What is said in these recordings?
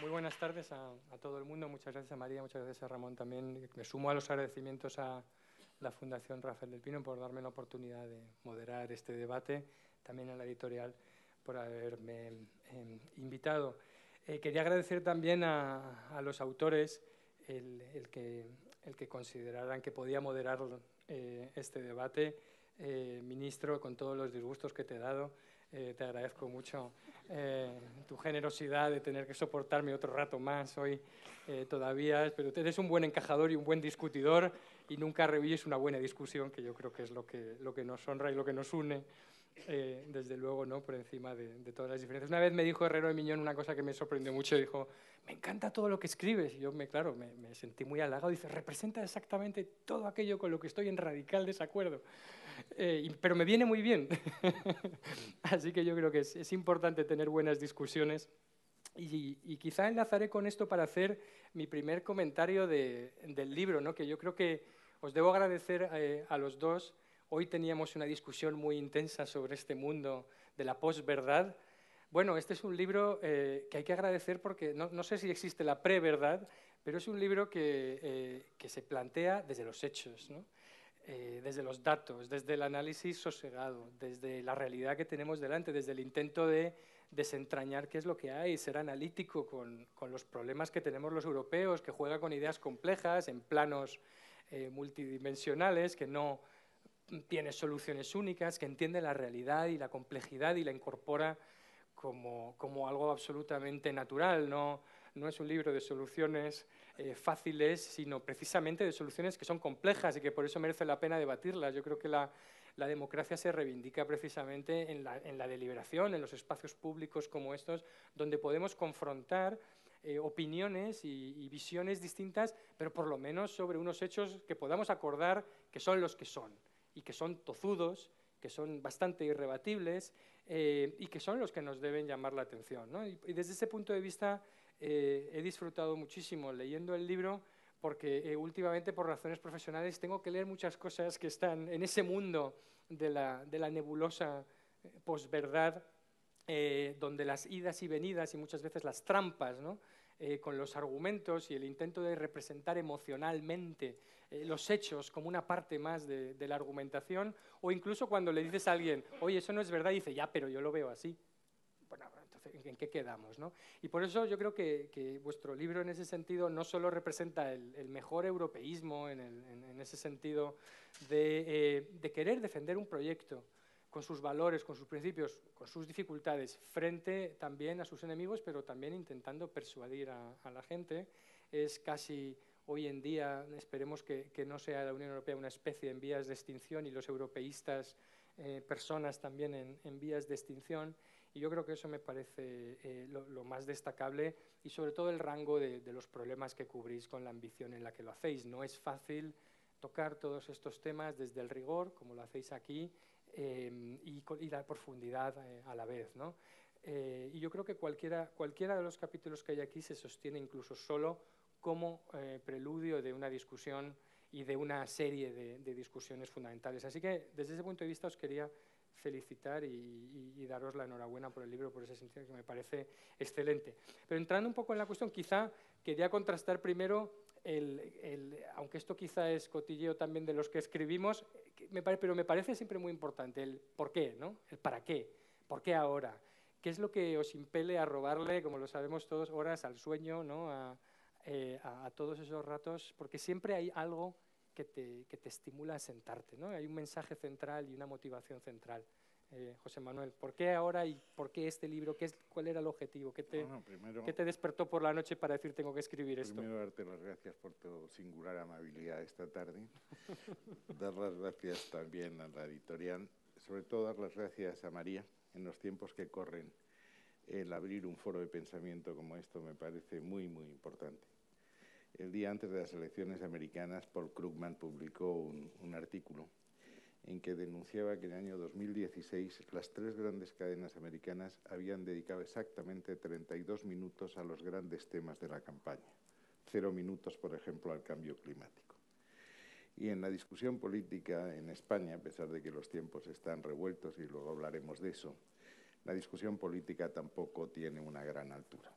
muy buenas tardes a, todo el mundo. Muchas gracias a María, muchas gracias a Ramón también. Me sumo a los agradecimientos a la Fundación Rafael del Pino por darme la oportunidad de moderar este debate, también a la editorial por haberme em, invitado. Eh, quería agradecer también a, los autores el, que, el que consideraran que podía moderar eh, este debate. Eh, ministro, con todos los disgustos que te he dado, te agradezco mucho tu generosidad de tener que soportarme otro rato más hoy todavía, pero eres un buen encajador y un buen discutidor y nunca rehuís una buena discusión, que yo creo que es lo que, lo que nos honra y lo que nos une. Eh, desde luego, ¿no? por encima de, todas las diferencias. Una vez me dijo Herrero de Miñón una cosa que me sorprendió mucho, dijo, me encanta todo lo que escribes. Y yo, me, claro, me, sentí muy halagado. Dice, representa exactamente todo aquello con lo que estoy en radical desacuerdo. Eh, pero me viene muy bien. Así que yo creo que es, importante tener buenas discusiones. Y, quizá enlazaré con esto para hacer mi primer comentario del libro, ¿no? que yo creo que os debo agradecer eh, a los dos Hoy teníamos una discusión muy intensa sobre este mundo de la posverdad. Bueno, este es un libro eh, que hay que agradecer porque no, sé si existe la preverdad, pero es un libro que, eh, se plantea desde los hechos, eh, desde los datos, desde el análisis sosegado, desde la realidad que tenemos delante, desde el intento de desentrañar qué es lo que hay, ser analítico con, con los problemas que tenemos los europeos, que juega con ideas complejas en planos multidimensionales, que no tiene soluciones únicas, que entiende la realidad y la complejidad y la incorpora como, como algo absolutamente natural. No, no es un libro de soluciones eh, fáciles, sino precisamente de soluciones que son complejas y que por eso merece la pena debatirlas. Yo creo que la, la democracia se reivindica precisamente en la, en la, deliberación, en los espacios públicos como estos, donde podemos confrontar eh, opiniones y, y, visiones distintas, pero por lo menos sobre unos hechos que podamos acordar que son los que son y que son tozudos, que son bastante irrebatibles eh, y que son los que nos deben llamar la atención. Y, desde ese punto de vista eh, he disfrutado muchísimo leyendo el libro porque eh, últimamente por razones profesionales tengo que leer muchas cosas que están en ese mundo de la, nebulosa posverdad, donde las idas y venidas y muchas veces las trampas, ¿no? con los argumentos y el intento de representar emocionalmente eh, los hechos como una parte más de, la argumentación, o incluso cuando le dices a alguien, oye, eso no es verdad, dice, ya, pero yo lo veo así. Bueno, ¿en qué quedamos? No? Y por eso yo creo que, vuestro libro en ese sentido no solo representa el, mejor europeísmo, en, ese sentido eh, de, querer defender un proyecto con sus valores, con sus principios, con sus dificultades, frente también a sus enemigos, pero también intentando persuadir a, a la gente, es casi hoy en día esperemos que, no sea la Unión Europea una especie en vías de extinción y los europeístas eh, personas también en, vías de extinción. Y yo creo que eso me parece eh, lo, más destacable y sobre todo el rango de, los problemas que cubrís con la ambición en la que lo hacéis. No es fácil tocar todos estos temas desde el rigor, como lo hacéis aquí, eh, y, y, la profundidad a la vez. ¿no? y yo creo que cualquiera, cualquiera de los capítulos que hay aquí se sostiene incluso solo como eh, preludio de una discusión y de una serie de, discusiones fundamentales. Así que desde ese punto de vista os quería felicitar y, daros la enhorabuena por el libro, por ese sentido que me parece excelente. Pero entrando un poco en la cuestión, quizá quería contrastar primero, el, aunque esto quizá es cotilleo también de los que escribimos, me pero me parece siempre muy importante el por qué, ¿no? el para qué, por qué ahora, qué es lo que os impele a robarle, como lo sabemos todos, horas al sueño, ¿no? a, eh, a, todos esos ratos, porque siempre hay algo que te, que te, estimula a sentarte, ¿no? Hay un mensaje central y una motivación central. Eh, José Manuel, ¿por qué ahora y por qué este libro? ¿Qué es, ¿Cuál era el objetivo? ¿Qué te, ¿Qué te despertó por la noche para decir tengo que escribir esto? Primero darte las gracias por tu singular amabilidad esta tarde, dar las gracias también a la editorial, sobre todo dar las gracias a María en los tiempos que corren. El abrir un foro de pensamiento como esto me parece muy, muy importante. El día antes de las elecciones americanas, Paul Krugman publicó un, artículo en que denunciaba que en el año 2016 las tres grandes cadenas americanas habían dedicado exactamente 32 minutos a los grandes temas de la campaña. Cero minutos, por ejemplo, al cambio climático. Y en la discusión política en España, a pesar de que los tiempos están revueltos y luego hablaremos de eso, la discusión política tampoco tiene una gran altura.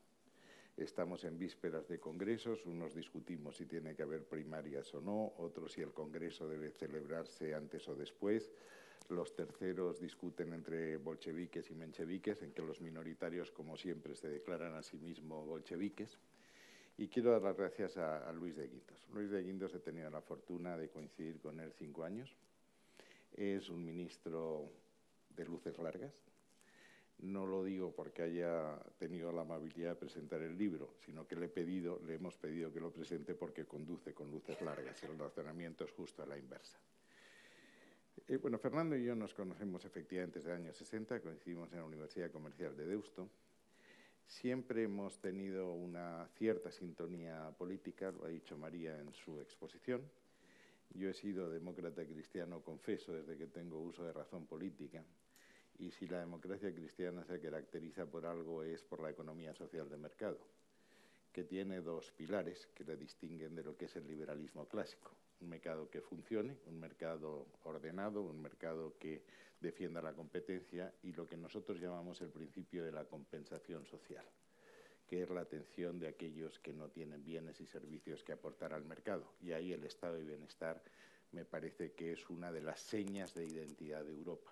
Estamos en vísperas de congresos, unos discutimos si tiene que haber primarias o no, otros si el congreso debe celebrarse antes o después. Los terceros discuten entre bolcheviques y mencheviques, en que los minoritarios, como siempre, se declaran a sí mismos bolcheviques. Y quiero dar las gracias a, Luis de Guindos. Luis de Guindos he tenido la fortuna de coincidir con él cinco años. Es un ministro de luces largas. No lo digo porque haya tenido la amabilidad de presentar el libro, sino que le, he pedido, le hemos pedido que lo presente porque conduce con luces largas y el razonamiento es justo a la inversa. Eh, bueno, Fernando y yo nos conocemos efectivamente desde el año 60, coincidimos en la Universidad Comercial de Deusto. Siempre hemos tenido una cierta sintonía política, lo ha dicho María en su exposición. Yo he sido demócrata cristiano confeso desde que tengo uso de razón política. Y si la democracia cristiana se caracteriza por algo es por la economía social de mercado, que tiene dos pilares que la distinguen de lo que es el liberalismo clásico un mercado que funcione, un mercado ordenado, un mercado que defienda la competencia y lo que nosotros llamamos el principio de la compensación social, que es la atención de aquellos que no tienen bienes y servicios que aportar al mercado. Y ahí el estado de bienestar me parece que es una de las señas de identidad de Europa.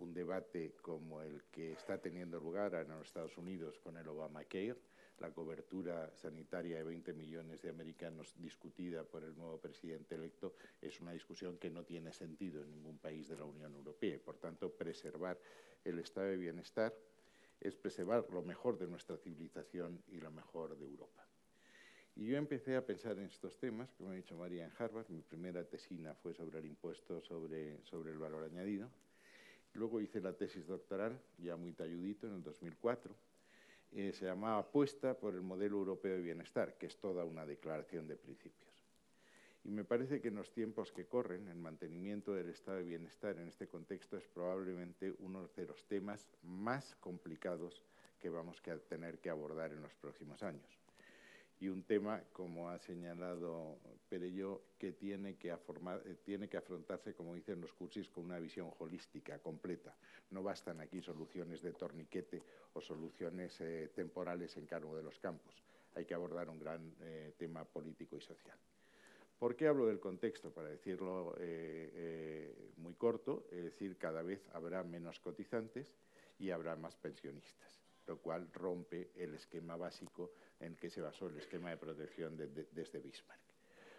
Un debate como el que está teniendo lugar en los Estados Unidos con el Obamacare, la cobertura sanitaria de 20 millones de americanos discutida por el nuevo presidente electo es una discusión que no tiene sentido en ningún país de la Unión Europea. Por tanto, preservar el estado de bienestar es preservar lo mejor de nuestra civilización y lo mejor de Europa. Y yo empecé a pensar en estos temas, como ha dicho María en Harvard, mi primera tesina fue sobre el impuesto sobre, sobre el valor añadido. Luego hice la tesis doctoral, ya muy talludito, en el 2004, eh, se llamaba Apuesta por el Modelo Europeo de Bienestar, que es toda una declaración de principios. Y me parece que en los tiempos que corren, el mantenimiento del estado de bienestar en este contexto es probablemente uno de los temas más complicados que vamos a tener que abordar en los próximos años y un tema, como ha señalado Perello, que tiene que, eh, tiene que afrontarse, como dicen los cursis, con una visión holística, completa. No bastan aquí soluciones de torniquete o soluciones eh, temporales en cada uno de los campos. Hay que abordar un gran eh, tema político y social. ¿Por qué hablo del contexto? Para decirlo muy corto, es decir, cada vez habrá menos cotizantes y habrá más pensionistas lo cual rompe el esquema básico en que se basó el esquema de protección desde Bismarck.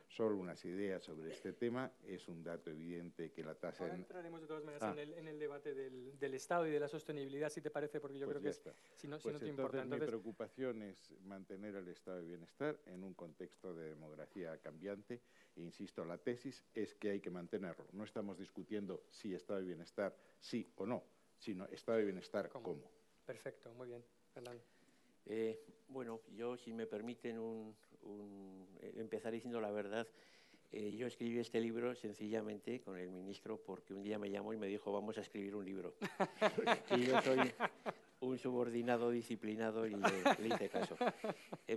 Solo unas ideas sobre este tema. Es un dato evidente que la tasa... Ahora entraremos de todas maneras ah. en, el, debate del, Estado y de la sostenibilidad, si te parece, porque yo pues creo que es, si no, pues te importa. Mi preocupación es mantener el estado de bienestar en un contexto de demografía cambiante. E insisto, la tesis es que hay que mantenerlo. No estamos discutiendo si estado de bienestar sí o no, sino estado de bienestar cómo. Perfecto, muy bien. Fernando. Eh, bueno, yo, si me permiten eh, empezar diciendo la verdad, eh, yo escribí este libro sencillamente con el ministro porque un día me llamó y me dijo, vamos a escribir un libro. y yo soy un subordinado disciplinado y le, hice caso.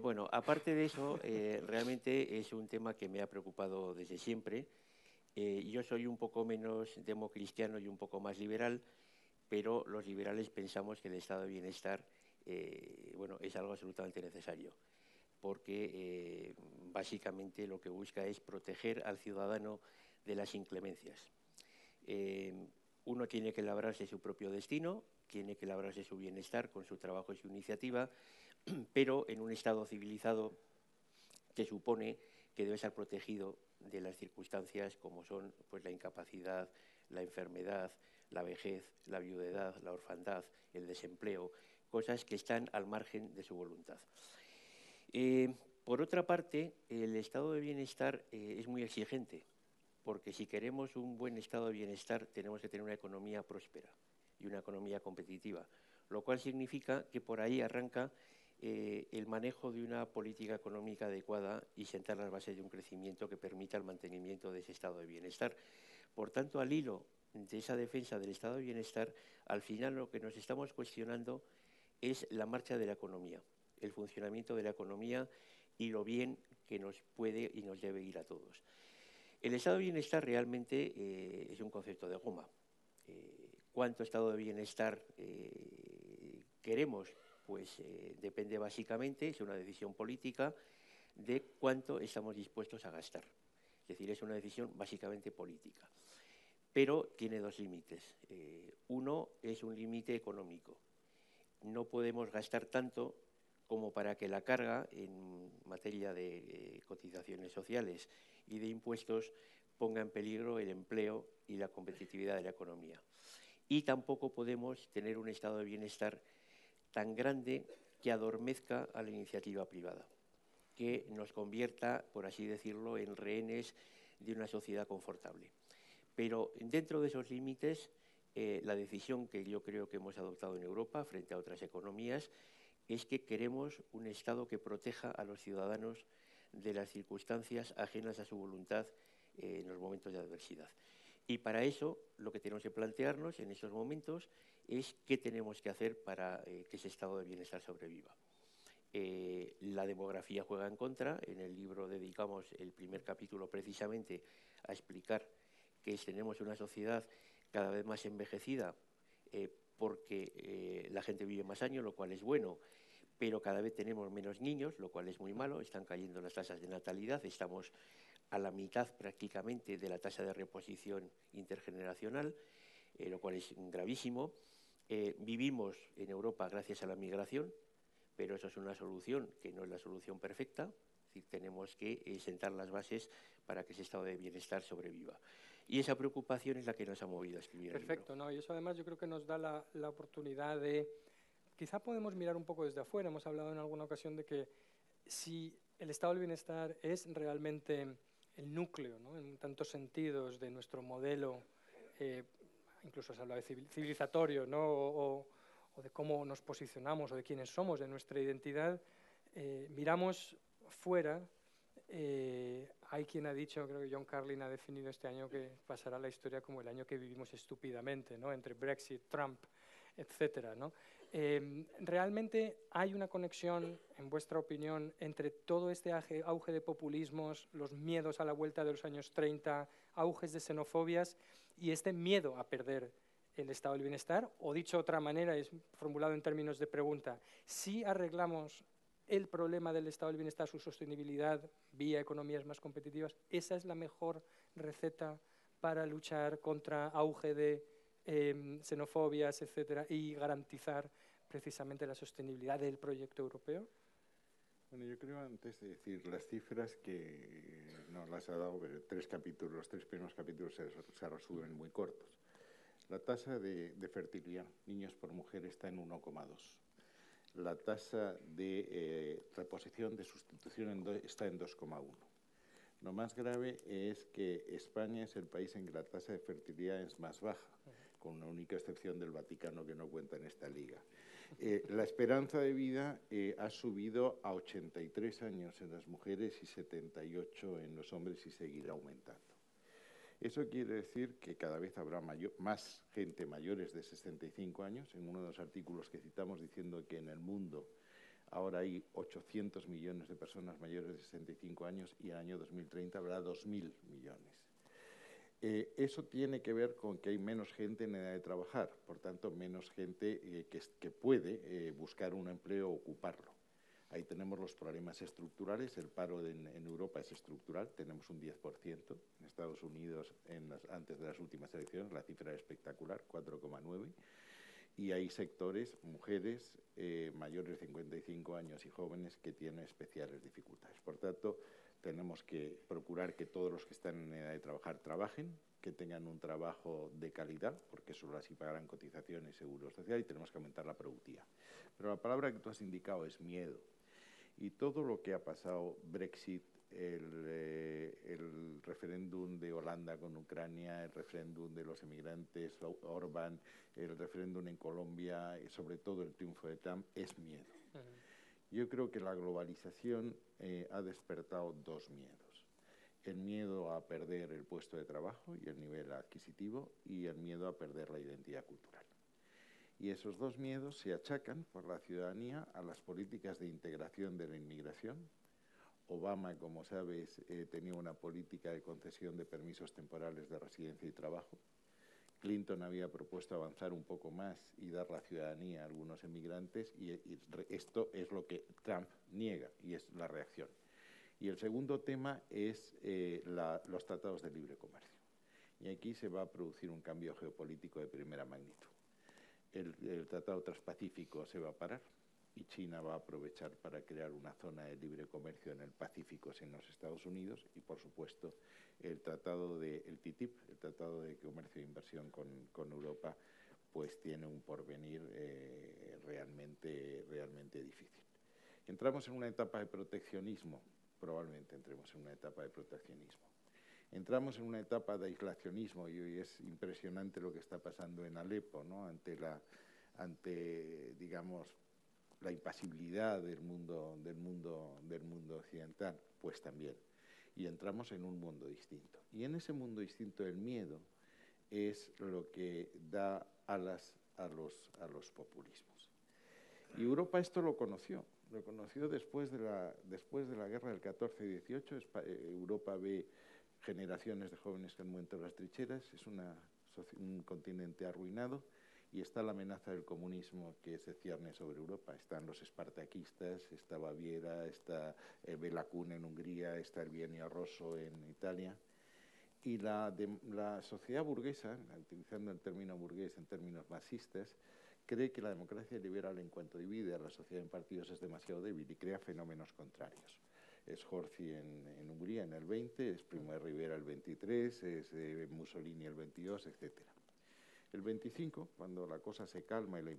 bueno, aparte de eso, realmente es un tema que me ha preocupado desde siempre. yo soy un poco menos democristiano y un poco más liberal, pero los liberales pensamos que el estado de bienestar eh, bueno, es algo absolutamente necesario, porque eh, básicamente lo que busca es proteger al ciudadano de las inclemencias. Eh, uno tiene que labrarse su propio destino, tiene que labrarse su bienestar con su trabajo y su iniciativa, pero en un Estado civilizado que supone que debe ser protegido de las circunstancias como son pues, la incapacidad, la enfermedad, la vejez, la viudedad, la orfandad, el desempleo, cosas que están al margen de su voluntad. Eh, por otra parte, el estado de bienestar eh, es muy exigente, porque si queremos un buen estado de bienestar tenemos que tener una economía próspera y una economía competitiva, lo cual significa que por ahí arranca eh, el manejo de una política económica adecuada y sentar las bases de un crecimiento que permita el mantenimiento de ese estado de bienestar. Por tanto, al hilo de esa defensa del estado de bienestar, al final lo que nos estamos cuestionando es la marcha de la economía, el funcionamiento de la economía y lo bien que nos puede y nos debe ir a todos. El estado de bienestar realmente eh, es un concepto de goma. Eh, ¿Cuánto estado de bienestar eh, queremos pues depende básicamente, es una decisión política, de cuánto estamos dispuestos a gastar. Es decir, es una decisión básicamente política. Pero tiene dos límites. Uno es un límite económico. No podemos gastar tanto como para que la carga en materia de eh, cotizaciones sociales y de impuestos ponga en peligro el empleo y la competitividad de la economía. Y tampoco podemos tener un estado de bienestar tan grande que adormezca a la iniciativa privada, que nos convierta, por así decirlo, en rehenes de una sociedad confortable. Pero dentro de esos límites, eh, la decisión que yo creo que hemos adoptado en Europa frente a otras economías es que queremos un Estado que proteja a los ciudadanos de las circunstancias ajenas a su voluntad eh, en los momentos de adversidad. Y para eso lo que tenemos que plantearnos en esos momentos es qué tenemos que hacer para eh, que ese estado de bienestar sobreviva. La demografía juega en contra. En el libro dedicamos el primer capítulo precisamente a explicar que tenemos una sociedad cada vez más envejecida porque la gente vive más años, lo cual es bueno, pero cada vez tenemos menos niños, lo cual es muy malo. Están cayendo las tasas de natalidad. Estamos a la mitad prácticamente de la tasa de reposición intergeneracional, eh, lo cual es gravísimo. Eh, vivimos en Europa gracias a la migración, pero eso es una solución que no es la solución perfecta. Tenemos que eh, sentar las bases para que ese estado de bienestar sobreviva. Y esa preocupación es la que nos ha movido a escribir. Perfecto, ¿no? y eso además yo creo que nos da la, la oportunidad de, quizá podemos mirar un poco desde afuera. Hemos hablado en alguna ocasión de que si el estado del bienestar es realmente el núcleo, ¿no? en tantos sentidos, de nuestro modelo, eh, incluso se habla de civilizatorio, ¿no? o, de cómo nos posicionamos o de quiénes somos, de nuestra identidad, eh, miramos fuera. Eh, hay quien ha dicho, creo que John Carlin ha definido este año que pasará la historia como el año que vivimos estúpidamente, ¿no? entre Brexit, Trump, etcétera, ¿no? Em, ¿Realmente hay una conexión, en vuestra opinión, entre todo este auge de populismos, los miedos a la vuelta de los años 30, auges de xenofobias y este miedo a perder el estado del bienestar? O dicho de otra manera, es formulado en términos de pregunta, si arreglamos el problema del estado del bienestar, su sostenibilidad vía economías más competitivas, ¿esa es la mejor receta para luchar contra auge de eh, xenofobias, etcétera, y garantizar precisamente la sostenibilidad del proyecto europeo? Bueno, yo creo antes de decir las cifras que nos las ha dado tres capítulos, los tres primeros capítulos se, se resumen muy cortos. La tasa de, fertilidad, niños por mujer, está en 1,2. La tasa de eh, reposición de sustitución está en 2,1. Lo más grave es que España es el país en que la tasa de fertilidad es más baja, con una única excepción del Vaticano que no cuenta en esta liga. Eh, la esperanza de vida eh, ha subido a 83 años en las mujeres y 78 en los hombres y seguirá aumentando. Eso quiere decir que cada vez habrá más gente mayores de 65 años. En uno de los artículos que citamos diciendo que en el mundo ahora hay 800 millones de personas mayores de 65 años y en el año 2030 habrá 2.000 millones. Eh, eso tiene que ver con que hay menos gente en edad de trabajar, por tanto, menos gente eh, que, puede eh, buscar un empleo o ocuparlo. Ahí tenemos los problemas estructurales, el paro en, Europa es estructural, tenemos un 10%, en Estados Unidos antes de las últimas elecciones la cifra es espectacular, 4,9%, y hay sectores, mujeres mayores de 55 años y jóvenes que tienen especiales dificultades. Por tanto, tenemos que procurar que todos los que están en edad de trabajar trabajen, que tengan un trabajo de calidad, porque solo así pagarán cotizaciones, seguro social, y tenemos que aumentar la productividad. Pero la palabra que tú has indicado es miedo. Y todo lo que ha pasado, Brexit, el, eh, el referéndum de Holanda con Ucrania, el referéndum de los emigrantes, Orban, el referéndum en Colombia, y sobre todo el triunfo de Trump, es miedo. Yo creo que la globalización eh, ha despertado dos miedos. El miedo a perder el puesto de trabajo y el nivel adquisitivo y el miedo a perder la identidad cultural. Y esos dos miedos se achacan por la ciudadanía a las políticas de integración de la inmigración. Obama, como sabes, eh, tenía una política de concesión de permisos temporales de residencia y trabajo Clinton había propuesto avanzar un poco más y dar la ciudadanía a algunos emigrantes y, esto es lo que Trump niega y es la reacción. Y el segundo tema es eh, los tratados de libre comercio. Y aquí se va a producir un cambio geopolítico de primera magnitud. El, Tratado Transpacífico se va a parar y China va a aprovechar para crear una zona de libre comercio en el Pacífico sin los Estados Unidos y, por supuesto, el tratado de el TTIP, el tratado de comercio e inversión con, con Europa, pues tiene un porvenir eh, realmente, realmente difícil. Entramos en una etapa de proteccionismo, probablemente entremos en una etapa de proteccionismo. Entramos en una etapa de aislacionismo y hoy es impresionante lo que está pasando en Alepo, ¿no? ante la ante digamos la impasibilidad del mundo, del mundo, del mundo occidental, pues también. Y entramos en un mundo distinto. Y en ese mundo distinto el miedo es lo que da alas a los, a los populismos. Y Europa esto lo conoció, lo conoció después de la, después de la guerra del 14 y 18. Eh, Europa ve generaciones de jóvenes que han muerto en las trincheras, es una, un continente arruinado y está la amenaza del comunismo que se cierne sobre Europa. Están los espartaquistas, está Baviera, está eh, Belacún en Hungría, está el bienio Rosso en Italia. Y la, la sociedad burguesa, utilizando el término burgués en términos marxistas, cree que la democracia liberal en cuanto divide a la sociedad en partidos es demasiado débil y crea fenómenos contrarios. Es Horthy en, en Hungría en el 20, es Primo de Rivera el 23, es eh, Mussolini el 22, etcétera. El 25, cuando la cosa se calma y la,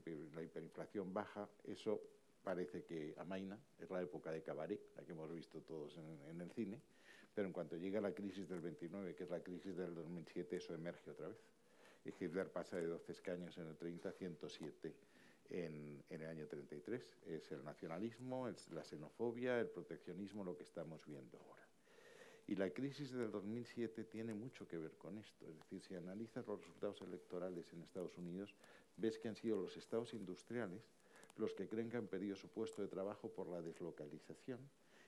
hiperinflación baja, eso parece que amaina, es la época de cabaret, la que hemos visto todos en, el cine, pero en cuanto llega la crisis del 29, que es la crisis del 2007, eso emerge otra vez. Y Hitler pasa de 12 escaños en el 30 a 107 en, en, el año 33. Es el nacionalismo, es la xenofobia, el proteccionismo, lo que estamos viendo ahora. Y la crisis del 2007 tiene mucho que ver con esto. Es decir, si analizas los resultados electorales en Estados Unidos, ves que han sido los estados industriales los que creen que han perdido su puesto de trabajo por la deslocalización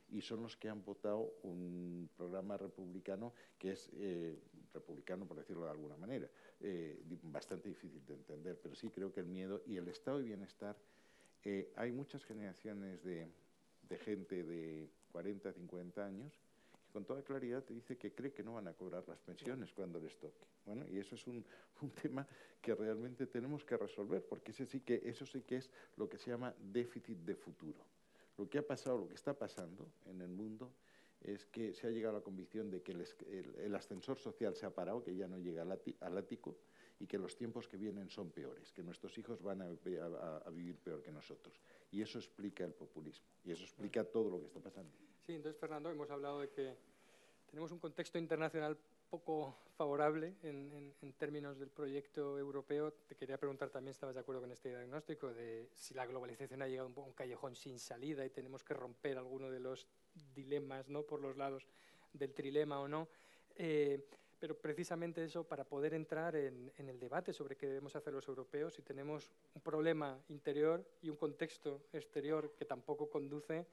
y son los que han votado un programa republicano que es eh, republicano, por decirlo de alguna manera, eh, bastante difícil de entender, pero sí creo que el miedo y el estado de bienestar, eh, hay muchas generaciones de, de gente de 40, 50 años con toda claridad te dice que cree que no van a cobrar las pensiones cuando les toque. Bueno, y eso es un, tema que realmente tenemos que resolver, porque ese que, eso sí que es lo que se llama déficit de futuro. Lo que ha pasado, lo que está pasando en el mundo es que se ha llegado a la convicción de que el, ascensor social se ha parado, que ya no llega al, ático y que los tiempos que vienen son peores, que nuestros hijos van a, a, vivir peor que nosotros. Y eso explica el populismo, y eso explica todo lo que está pasando. Sí, entonces, Fernando, hemos hablado de que tenemos un contexto internacional poco favorable en, términos del proyecto europeo. Te quería preguntar también, ¿estabas de acuerdo con este diagnóstico de si la globalización ha llegado a un, callejón sin salida y tenemos que romper alguno de los dilemas ¿no? por los lados del trilema o no? Eh, pero precisamente eso, para poder entrar en, en, el debate sobre qué debemos hacer los europeos, si tenemos un problema interior y un contexto exterior que tampoco conduce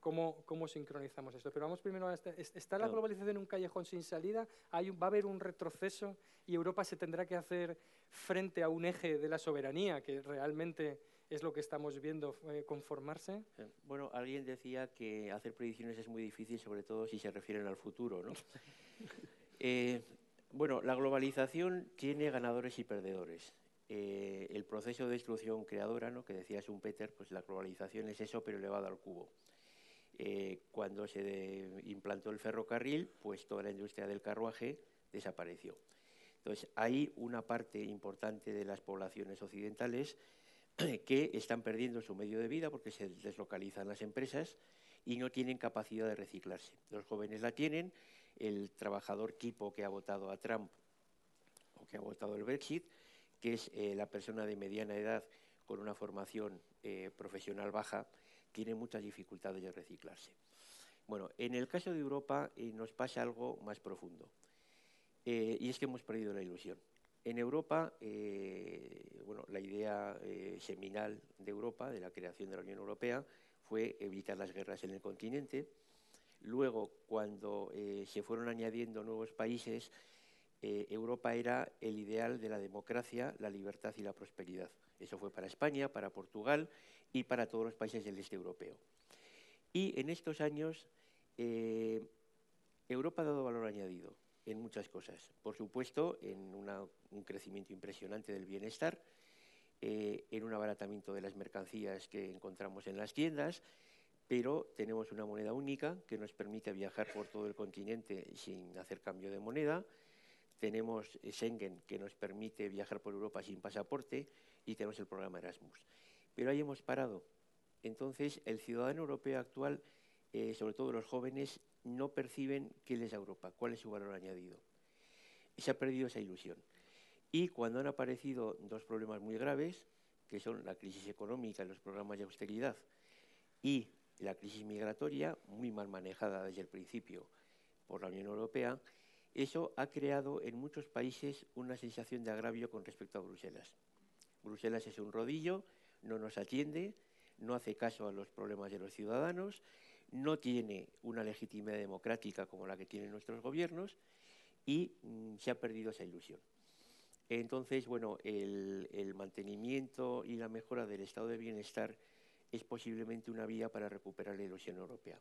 cómo, cómo sincronizamos esto. Pero vamos primero a este, ¿está la globalización en un callejón sin salida? ¿Hay, ¿Va a haber un retroceso y Europa se tendrá que hacer frente a un eje de la soberanía que realmente es lo que estamos viendo eh, conformarse? Bueno, alguien decía que hacer predicciones es muy difícil, sobre todo si se refieren al futuro. ¿no? Eh, bueno, la globalización tiene ganadores y perdedores. el proceso de destrucción creadora, ¿no? que decía Schumpeter, pues la globalización es eso, pero elevado al cubo. Eh, cuando se implantó el ferrocarril, pues toda la industria del carruaje desapareció. Entonces, hay una parte importante de las poblaciones occidentales que están perdiendo su medio de vida porque se deslocalizan las empresas y no tienen capacidad de reciclarse. Los jóvenes la tienen, el trabajador tipo que ha votado a Trump o que ha votado el Brexit, que es eh, la persona de mediana edad con una formación eh, profesional baja, tiene muchas dificultades de reciclarse. Bueno, en el caso de Europa eh, nos pasa algo más profundo, eh, y es que hemos perdido la ilusión. En Europa, eh, bueno, la idea seminal de Europa, de la creación de la Unión Europea, fue evitar las guerras en el continente. Luego, cuando se fueron añadiendo nuevos países, eh, Europa era el ideal de la democracia, la libertad y la prosperidad. Eso fue para España, para Portugal y para todos los países del este europeo. Y en estos años eh, Europa ha dado valor añadido en muchas cosas. Por supuesto, en un crecimiento impresionante del bienestar, eh, en un abaratamiento de las mercancías que encontramos en las tiendas, pero tenemos una moneda única que nos permite viajar por todo el continente sin hacer cambio de moneda. Tenemos Schengen que nos permite viajar por Europa sin pasaporte y tenemos el programa Erasmus. Pero ahí hemos parado. Entonces, el ciudadano europeo actual, eh, sobre todo los jóvenes, no perciben qué da Europa, cuál es su valor añadido. Y se ha perdido esa ilusión. Y cuando han aparecido dos problemas muy graves, que son la crisis económica los programas de austeridad, y la crisis migratoria, muy mal manejada desde el principio por la Unión Europea, eso ha creado en muchos países una sensación de agravio con respecto a Bruselas. Bruselas es un rodillo, no nos atiende, no hace caso a los problemas de los ciudadanos, no tiene una legitimidad democrática como la que tienen nuestros gobiernos y mm, se ha perdido esa ilusión. Entonces, bueno, el, mantenimiento y la mejora del estado de bienestar es posiblemente una vía para recuperar la ilusión europea.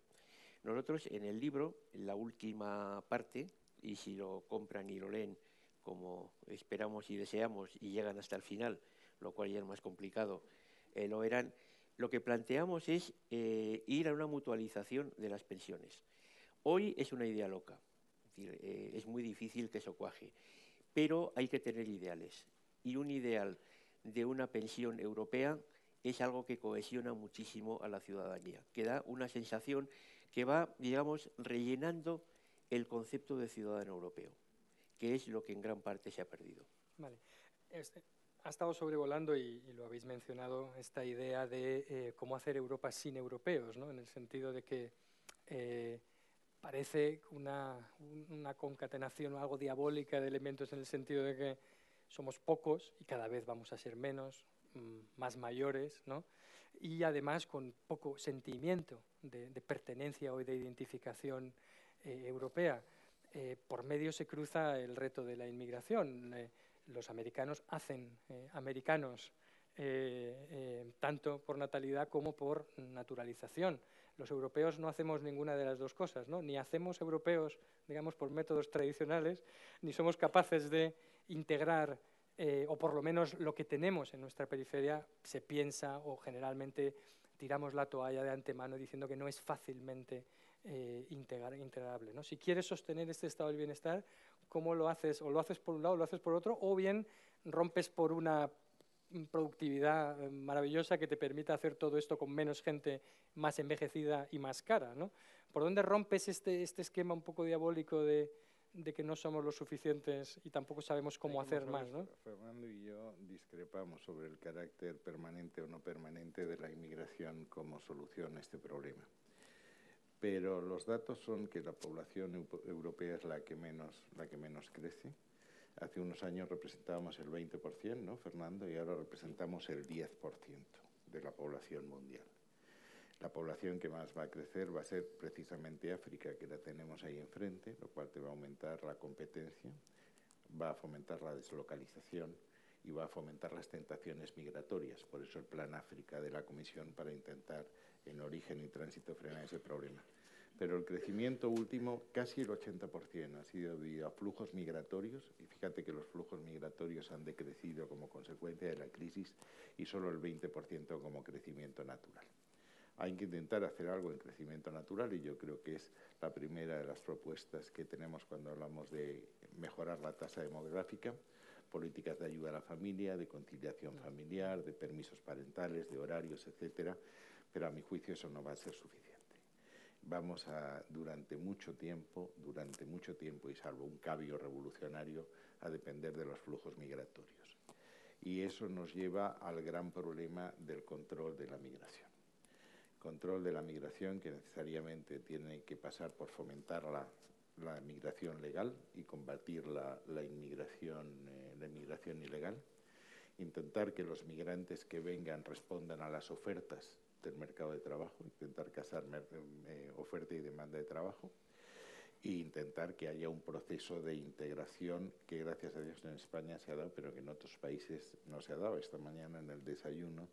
Nosotros en el libro, en la última parte, y si lo compran y lo leen como esperamos y deseamos y llegan hasta el final, lo cual ya es más complicado, eh, lo verán, lo que planteamos es eh, ir a una mutualización de las pensiones. Hoy es una idea loca, es, eh, es muy difícil que eso cuaje pero hay que tener ideales. Y un ideal de una pensión europea es algo que cohesiona muchísimo a la ciudadanía, que da una sensación que va, digamos, rellenando el concepto de ciudadano europeo, que es lo que en gran parte se ha perdido. Vale. Este, ha estado sobrevolando, y, lo habéis mencionado, esta idea de eh, cómo hacer Europa sin europeos, ¿no? en el sentido de que eh, parece una, concatenación o algo diabólica de elementos en el sentido de que somos pocos y cada vez vamos a ser menos, mm, más mayores, ¿no? y además con poco sentimiento de, pertenencia o de identificación eh, europea. Eh, por medio se cruza el reto de la inmigración. Eh, los americanos hacen americanos tanto por natalidad como por naturalización los europeos no hacemos ninguna de las dos cosas, ¿no? ni hacemos europeos, digamos, por métodos tradicionales, ni somos capaces de integrar, eh, o por lo menos lo que tenemos en nuestra periferia se piensa o generalmente tiramos la toalla de antemano diciendo que no es fácilmente eh, integrable. ¿no? Si quieres sostener este estado del bienestar, ¿cómo lo haces? O lo haces por un lado o lo haces por otro, o bien rompes por una productividad eh, maravillosa que te permita hacer todo esto con menos gente más envejecida y más cara. ¿no? ¿Por dónde rompes este, este esquema un poco diabólico de, de, que no somos lo suficientes y tampoco sabemos cómo hacer más? ¿no? Fernando y yo discrepamos sobre el carácter permanente o no permanente de la inmigración como solución a este problema. Pero los datos son que la población europea es la que menos, la que menos crece Hace unos años representábamos el 20%, ¿no, Fernando? Y ahora representamos el 10% de la población mundial. La población que más va a crecer va a ser precisamente África, que la tenemos ahí enfrente, lo cual te va a aumentar la competencia, va a fomentar la deslocalización y va a fomentar las tentaciones migratorias. Por eso el Plan África de la Comisión para intentar en origen y tránsito frenar ese problema pero el crecimiento último, casi el 80%, ha sido debido a flujos migratorios, y fíjate que los flujos migratorios han decrecido como consecuencia de la crisis y solo el 20% como crecimiento natural. Hay que intentar hacer algo en crecimiento natural y yo creo que es la primera de las propuestas que tenemos cuando hablamos de mejorar la tasa demográfica, políticas de ayuda a la familia, de conciliación familiar, de permisos parentales, de horarios, etcétera, pero a mi juicio eso no va a ser suficiente vamos a, durante mucho tiempo, durante mucho tiempo, y salvo un cambio revolucionario, a depender de los flujos migratorios. Y eso nos lleva al gran problema del control de la migración. Control de la migración que necesariamente tiene que pasar por fomentar la, migración legal y combatir la, inmigración, eh, la inmigración ilegal. Intentar que los migrantes que vengan respondan a las ofertas del mercado de trabajo, intentar casar eh, oferta y demanda de trabajo, e intentar que haya un proceso de integración que gracias a Dios en España se ha dado, pero que en otros países no se ha dado. Esta mañana en el desayuno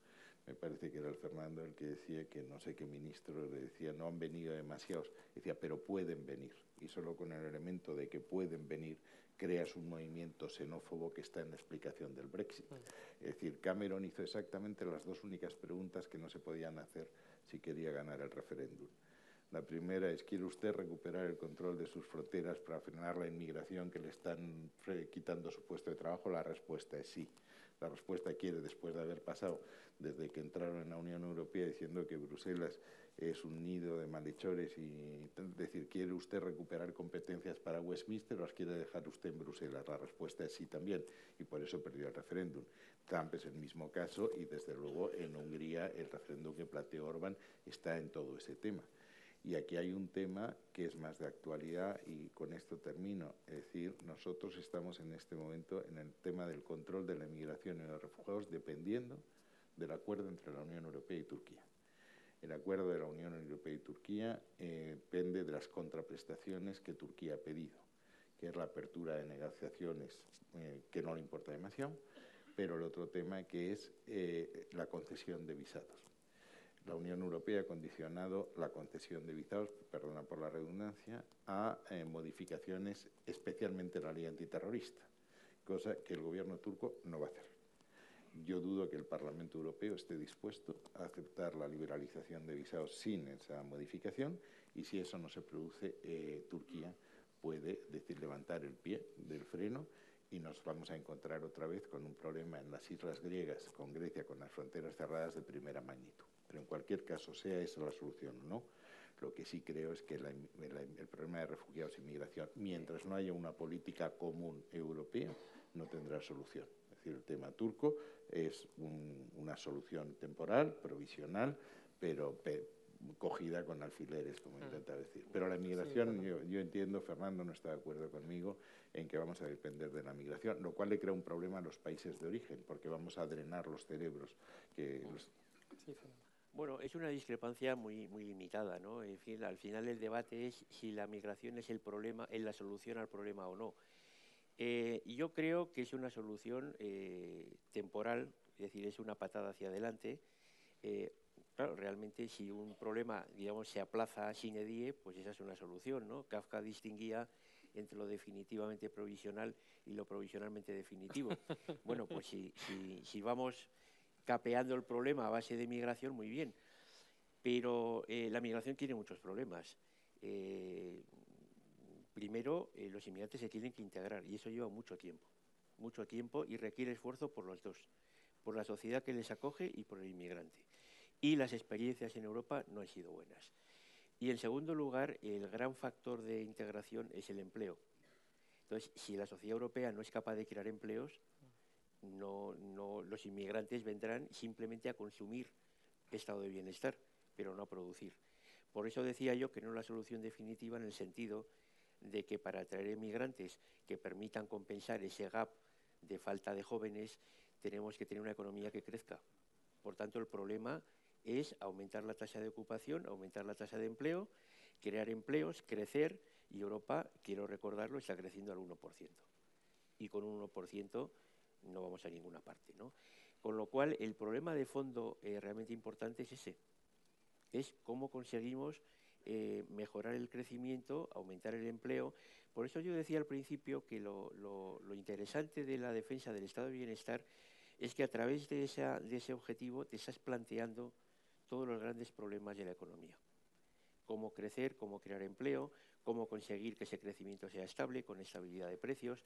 me parece que era el Fernando el que decía que no sé qué ministro le decía, no han venido demasiados, decía, pero pueden venir. Y solo con el elemento de que pueden venir creas un movimiento xenófobo que está en la explicación del Brexit. Es decir, Cameron hizo exactamente las dos únicas preguntas que no se podían hacer si quería ganar el referéndum. La primera es, ¿quiere usted recuperar el control de sus fronteras para frenar la inmigración que le están quitando su puesto de trabajo? La respuesta es sí. La respuesta quiere, después de haber pasado desde que entraron en la Unión Europea diciendo que Bruselas es un nido de malhechores y decir, ¿quiere usted recuperar competencias para Westminster o las quiere dejar usted en Bruselas? La respuesta es sí también y por eso perdió el referéndum. Trump es el mismo caso y desde luego en Hungría el referéndum que planteó Orban está en todo ese tema. Y aquí hay un tema que es más de actualidad y con esto termino. Es decir, nosotros estamos en este momento en el tema del control de la inmigración y los refugiados dependiendo del acuerdo entre la Unión Europea y Turquía. El acuerdo de la Unión Europea y Turquía eh, depende de las contraprestaciones que Turquía ha pedido, que es la apertura de negociaciones eh, que no le importa demasiado, pero el otro tema que es eh, la concesión de visados la Unión Europea ha condicionado la concesión de visados, perdona por la redundancia, a eh, modificaciones especialmente en la ley antiterrorista, cosa que el gobierno turco no va a hacer. Yo dudo que el Parlamento Europeo esté dispuesto a aceptar la liberalización de visados sin esa modificación y si eso no se produce, eh, Turquía puede decir levantar el pie del freno y nos vamos a encontrar otra vez con un problema en las islas griegas, con Grecia, con las fronteras cerradas de primera magnitud. Pero en cualquier caso, sea esa la solución o no, lo que sí creo es que el problema de refugiados y migración, mientras no haya una política común europea, no tendrá solución. Es decir, el tema turco es una solución temporal, provisional, pero cogida con alfileres, como mm. intenta decir. Pero la migración, yo, entiendo, Fernando no está de acuerdo conmigo en que vamos a depender de la migración, lo cual le crea un problema a los países de origen, porque vamos a drenar los cerebros que... Mm. Bueno, es una discrepancia muy, muy limitada, ¿no? En fin, al final el debate es si la migración es el problema, es la solución al problema o no. Eh, yo creo que es una solución eh, temporal, es decir, es una patada hacia adelante. Eh, claro, realmente si un problema, digamos, se aplaza sin edie, pues esa es una solución, ¿no? Kafka distinguía entre lo definitivamente provisional y lo provisionalmente definitivo. bueno, pues si, si, si vamos capeando el problema a base de migración, muy bien. Pero eh, la migración tiene muchos problemas. Primero, eh, los inmigrantes se tienen que integrar y eso lleva mucho tiempo, mucho tiempo y requiere esfuerzo por los dos, por la sociedad que les acoge y por el inmigrante. Y las experiencias en Europa no han sido buenas. Y en segundo lugar, el gran factor de integración es el empleo. Entonces, si la sociedad europea no es capaz de crear empleos, los inmigrantes vendrán simplemente a consumir estado de bienestar, pero no a producir. Por eso decía yo que no es la solución definitiva en el sentido de que para atraer inmigrantes que permitan compensar ese gap de falta de jóvenes, tenemos que tener una economía que crezca. Por tanto, el problema es aumentar la tasa de ocupación, aumentar la tasa de empleo, crear empleos, crecer, y Europa, quiero recordarlo, está creciendo al 1%. Y con un 1% no vamos a ninguna parte. ¿no? Con lo cual, el problema de fondo eh, realmente importante es ese, es cómo conseguimos eh, mejorar el crecimiento, aumentar el empleo. Por eso yo decía al principio que lo, interesante de la defensa del estado de bienestar es que a través de, ese objetivo te estás planteando todos los grandes problemas de la economía. Cómo crecer, cómo crear empleo, cómo conseguir que ese crecimiento sea estable, con estabilidad de precios,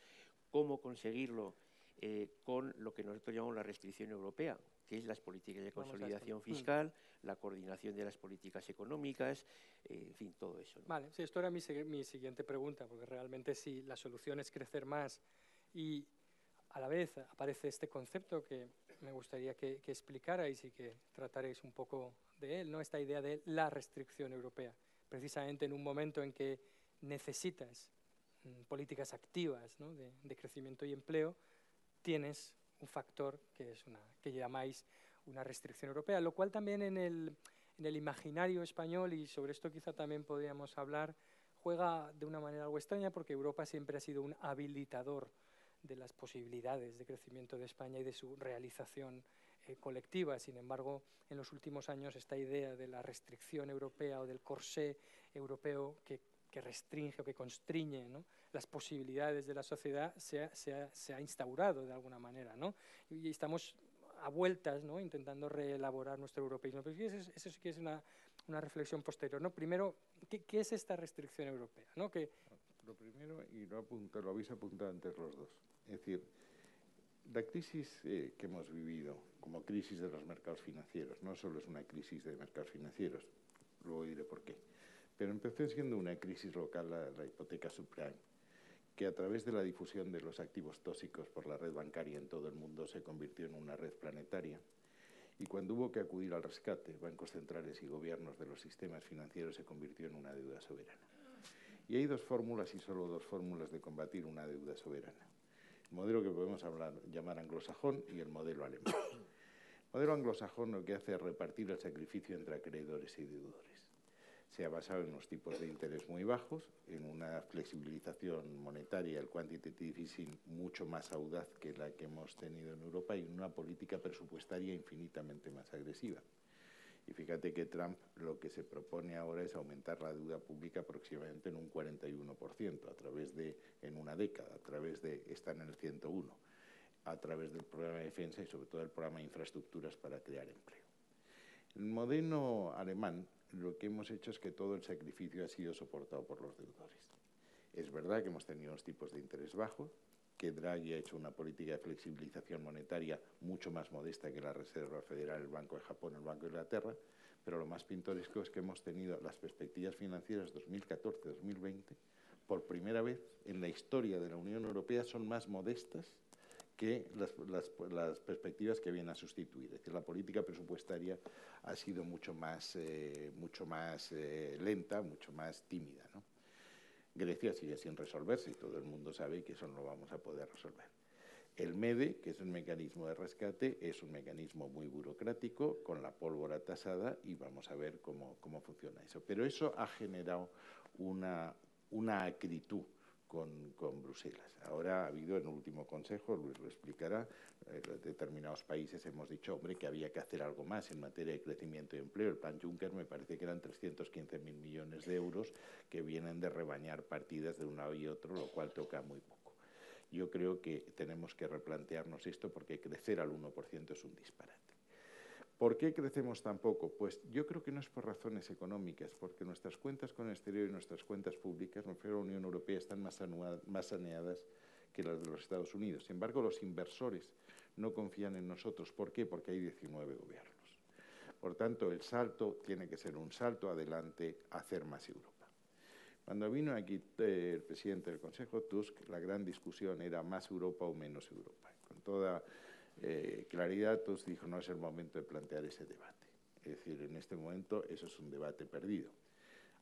cómo conseguirlo eh, con lo que nosotros llamamos la restricción europea, que es las políticas de consolidación mm. fiscal, la coordinación de las políticas económicas, eh, en fin, todo eso. Vale, sí, esto era mi, mi, siguiente pregunta, porque realmente si la solución es crecer más y a la vez aparece este concepto que me gustaría que, que explicarais y que trataréis un poco de él, ¿no? esta idea de la restricción europea, precisamente en un momento en que necesitas mm, políticas activas ¿no? de, de crecimiento y empleo, tienes un factor que, es una, que llamáis una restricción europea, lo cual también en el, en el imaginario español, y sobre esto quizá también podríamos hablar, juega de una manera algo extraña porque Europa siempre ha sido un habilitador de las posibilidades de crecimiento de España y de su realización eh, colectiva. Sin embargo, en los últimos años esta idea de la restricción europea o del corsé europeo que, restringe o que constriñe las posibilidades de la sociedad se ha, instaurado de alguna manera. Y estamos a vueltas intentando reelaborar nuestro europeísmo. Pero eso, sí que es una, reflexión posterior. ¿no? Primero, ¿qué, es esta restricción europea? ¿no? Que, lo primero, y lo, apunto, lo habéis apuntado antes los dos, es decir, la crisis eh, que hemos vivido como crisis de los mercados financieros no solo es una crisis de mercados financieros, luego diré por qué, pero empezó siendo una crisis local la, hipoteca subprime, que a través de la difusión de los activos tóxicos por la red bancaria en todo el mundo se convirtió en una red planetaria. Y cuando hubo que acudir al rescate, bancos centrales y gobiernos de los sistemas financieros se convirtió en una deuda soberana. Y hay dos fórmulas y solo dos fórmulas de combatir una deuda soberana el modelo que podemos hablar, llamar anglosajón y el modelo alemán. El modelo anglosajón lo que hace es repartir el sacrificio entre acreedores y deudores. Se ha basado en unos tipos de interés muy bajos, en una flexibilización monetaria, el quantitative easing, mucho más audaz que la que hemos tenido en Europa y una política presupuestaria infinitamente más agresiva. Y fíjate que Trump lo que se propone ahora es aumentar la deuda pública aproximadamente en un 41% a través de, en una década, a través de, está en el 101, a través del programa de defensa y sobre todo el programa de infraestructuras para crear empleo. En el modelo alemán lo que hemos hecho es que todo el sacrificio ha sido soportado por los deudores. Es verdad que hemos tenido unos tipos de interés bajos, que Draghi ha hecho una política de flexibilización monetaria mucho más modesta que la Reserva Federal, el Banco de Japón, el Banco de Inglaterra, pero lo más pintoresco es que hemos tenido las perspectivas financieras 2014-2020, por primera vez en la historia de la Unión Europea, son más modestas que las, perspectivas que vienen a sustituir. Es decir, la política presupuestaria ha sido mucho más, eh, mucho más eh, lenta, mucho más tímida. ¿no? Grecia sigue sin resolverse y todo el mundo sabe que eso no lo vamos a poder resolver. El MEDE, que es un mecanismo de rescate, es un mecanismo muy burocrático, con la pólvora tasada, y vamos a ver cómo, cómo funciona eso. Pero eso ha generado una, una acritud con, Bruselas. Ahora ha habido en el último consejo, Luis lo explicará, en determinados países hemos dicho, hombre, que había que hacer algo más en materia de crecimiento y empleo. El plan Juncker me parece que eran 315.000 millones de euros que vienen de rebañar partidas de un lado y otro, lo cual toca muy poco. Yo creo que tenemos que replantearnos esto porque crecer al 1% es un disparate. ¿Por qué crecemos tan poco? Pues yo creo que no es por razones económicas, porque nuestras cuentas con el exterior y nuestras cuentas públicas, me refiero a la Unión Europea, están más, más saneadas que las de los Estados Unidos. Sin embargo, los inversores no confían en nosotros. ¿Por qué? Porque hay 19 gobiernos. Por tanto, el salto tiene que ser un salto adelante a hacer más Europa. Cuando vino aquí eh, el presidente del Consejo, Tusk, la gran discusión era más Europa o menos Europa. Con toda eh, claridad, Tusk dijo no es el momento de plantear ese debate. Es decir, en este momento eso es un debate perdido.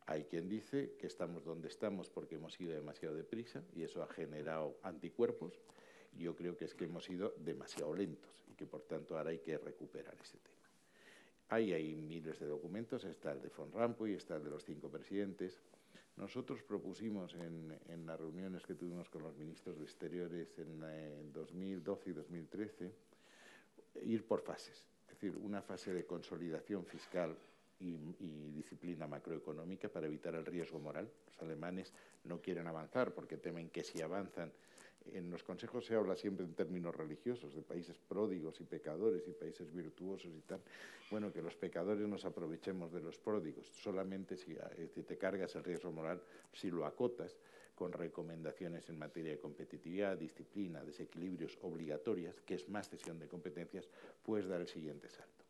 Hay quien dice que estamos donde estamos porque hemos ido demasiado deprisa y eso ha generado anticuerpos. Yo creo que es que hemos ido demasiado lentos y que por tanto ahora hay que recuperar ese tema. Ahí hay miles de documentos, está el de Von Rampuy, está el de los cinco presidentes. Nosotros propusimos en, las reuniones que tuvimos con los ministros de Exteriores en, en 2012 y 2013 ir por fases, es decir, una fase de consolidación fiscal y, disciplina macroeconómica para evitar el riesgo moral. Los alemanes no quieren avanzar porque temen que si avanzan en los consejos se habla siempre en términos religiosos, de países pródigos y pecadores y países virtuosos y tal. Bueno, que los pecadores nos aprovechemos de los pródigos, solamente si, si te cargas el riesgo moral, si lo acotas con recomendaciones en materia de competitividad, disciplina, desequilibrios obligatorias, que es más cesión de competencias, puedes dar el siguiente salto.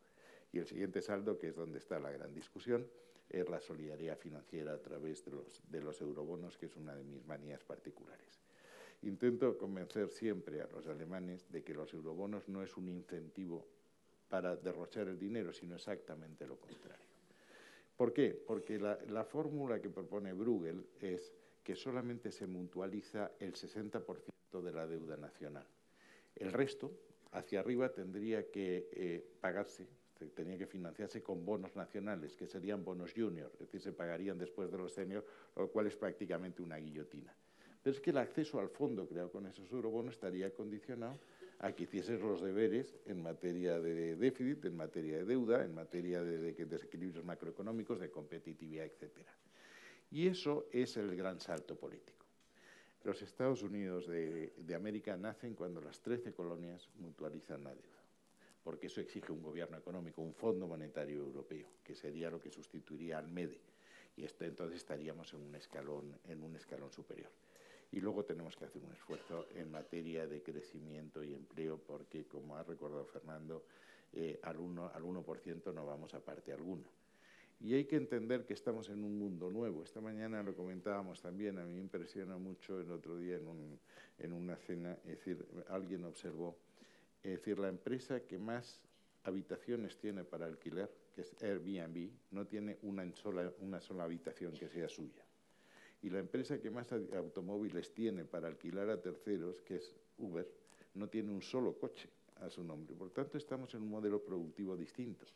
Y el siguiente saldo, que es donde está la gran discusión, es la solidaridad financiera a través de los, de los eurobonos, que es una de mis manías particulares. Intento convencer siempre a los alemanes de que los eurobonos no es un incentivo para derrochar el dinero, sino exactamente lo contrario. ¿Por qué? Porque la, la fórmula que propone Bruegel es que solamente se mutualiza el 60% de la deuda nacional. El resto, hacia arriba, tendría que eh, pagarse tenía que financiarse con bonos nacionales, que serían bonos junior, es decir, se pagarían después de los senior, lo cual es prácticamente una guillotina. Pero es que el acceso al fondo creado con esos eurobonos estaría condicionado a que hicieses los deberes en materia de déficit, en materia de deuda, en materia de, desequilibrios macroeconómicos, de competitividad, etc. Y eso es el gran salto político. Los Estados Unidos de, América nacen cuando las 13 colonias mutualizan la deuda porque eso exige un gobierno económico, un Fondo Monetario Europeo, que sería lo que sustituiría al MEDE. Y entonces estaríamos en un escalón superior. Y luego tenemos que hacer un esfuerzo en materia de crecimiento y empleo, porque, como ha recordado Fernando, eh, al, 1, al 1% no vamos a parte alguna. Y hay que entender que estamos en un mundo nuevo. Esta mañana lo comentábamos también, a mí me impresiona mucho el otro día en, un, en una cena, es decir, alguien observó es decir, la empresa que más habitaciones tiene para alquiler, que es Airbnb, no tiene una sola, una sola habitación que sea suya. Y la empresa que más automóviles tiene para alquilar a terceros, que es Uber, no tiene un solo coche a su nombre. Por tanto, estamos en un modelo productivo distinto.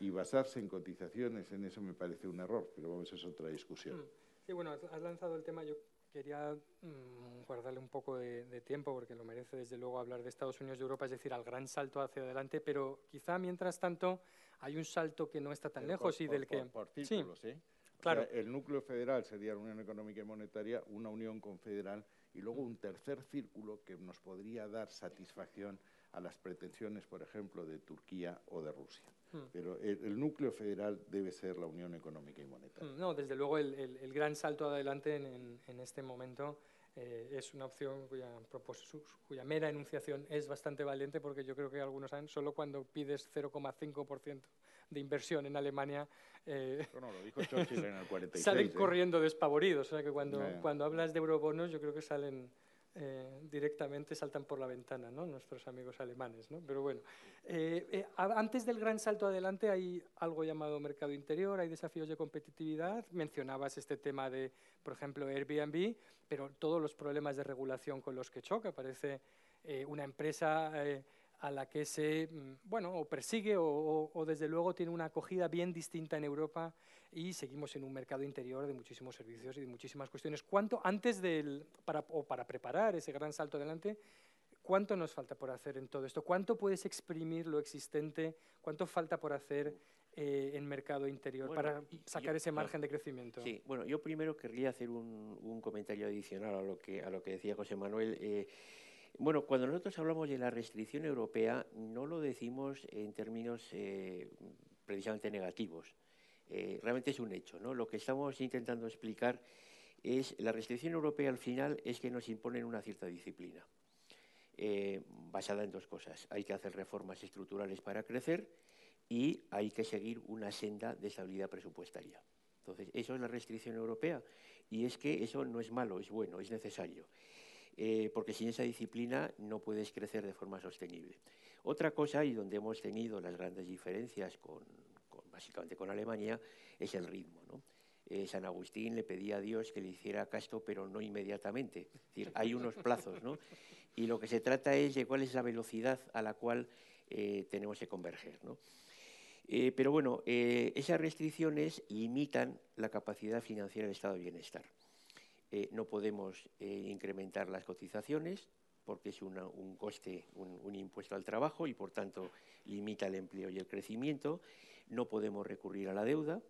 Y basarse en cotizaciones en eso me parece un error, pero vamos, es otra discusión. Mm. Sí, bueno, has lanzado el tema, yo quería mm, guardarle un poco de, tiempo porque lo merece desde luego hablar de Estados Unidos y Europa, es decir, al gran salto hacia adelante, pero quizá mientras tanto hay un salto que no está tan lejos y del que... Por, círculos, sí. Claro. el núcleo federal sería la Unión Económica y Monetaria, una unión confederal y luego un tercer círculo que nos podría dar satisfacción a las pretensiones, por ejemplo, de Turquía o de Rusia. Hmm. Pero el, núcleo federal debe ser la Unión Económica y Monetaria. Hmm, no, desde luego el, gran salto adelante en, este momento eh, es una opción cuya, cuya, mera enunciación es bastante valiente porque yo creo que algunos saben, solo cuando pides 0,5% de inversión en Alemania... Eh, lo dijo Churchill en el 46. Salen ¿eh? corriendo despavoridos. O sea que cuando, cuando hablas de eurobonos yo creo que salen eh, directamente saltan por la ventana, ¿no? nuestros amigos alemanes. ¿no? Pero bueno, eh, antes del gran salto adelante hay algo llamado mercado interior, hay desafíos de competitividad. Mencionabas este tema de, por ejemplo, Airbnb, pero todos los problemas de regulación con los que choca. Parece una empresa a la que se, mm, bueno, o persigue o, o, desde luego tiene una acogida bien distinta en Europa y seguimos en un mercado interior de muchísimos servicios y de muchísimas cuestiones. ¿Cuánto, antes del, para, o para preparar ese gran salto adelante, cuánto nos falta por hacer en todo esto? ¿Cuánto puedes exprimir lo existente? ¿Cuánto falta por hacer eh, en mercado interior para sacar ese margen de crecimiento? Sí, bueno, yo primero querría hacer un, un, comentario adicional a lo que, a lo que decía José Manuel. Eh, bueno, cuando nosotros hablamos de la restricción europea, no lo decimos en términos eh, precisamente negativos. Eh, realmente es un hecho. ¿no? Lo que estamos intentando explicar es la restricción europea al final es que nos imponen una cierta disciplina, eh, basada en dos cosas. Hay que hacer reformas estructurales para crecer y hay que seguir una senda de estabilidad presupuestaria. Entonces, eso es la restricción europea y es que eso no es malo, es bueno, es necesario. Eh, porque sin esa disciplina no puedes crecer de forma sostenible. Otra cosa, y donde hemos tenido las grandes diferencias con, básicamente con Alemania, es el ritmo. Eh, San Agustín le pedía a Dios que le hiciera casto, pero no inmediatamente. Hay unos plazos, ¿no? Y lo que se trata es de cuál es la velocidad a la cual eh, tenemos que converger, ¿no? Eh, pero bueno, esas restricciones limitan la capacidad financiera del estado de bienestar. No podemos incrementar las cotizaciones porque es un coste, un, impuesto al trabajo y por tanto limita el empleo y el crecimiento no podemos recurrir a la deuda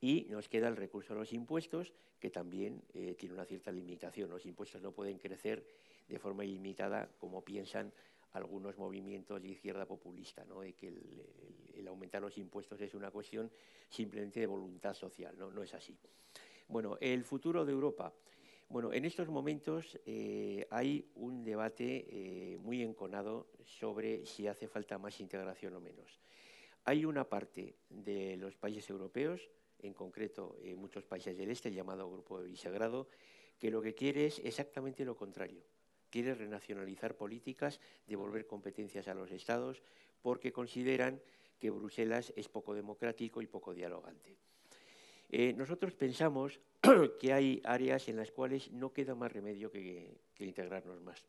y nos queda el recurso a los impuestos, que también eh, tiene una cierta limitación. Los impuestos no pueden crecer de forma ilimitada, como piensan algunos movimientos de izquierda populista, ¿no? de que el, aumentar los impuestos es una cuestión simplemente de voluntad social. No es así. Bueno, el futuro de Europa. Bueno, en estos momentos eh, hay un debate eh, muy enconado sobre si hace falta más integración o menos. Hay una parte de los países europeos, en concreto en muchos países del este, llamado Grupo de Visegrado, que lo que quiere es exactamente lo contrario. Quiere renacionalizar políticas, devolver competencias a los estados, porque consideran que Bruselas es poco democrático y poco dialogante. Eh, nosotros pensamos que hay áreas en las cuales no queda más remedio que integrarnos más.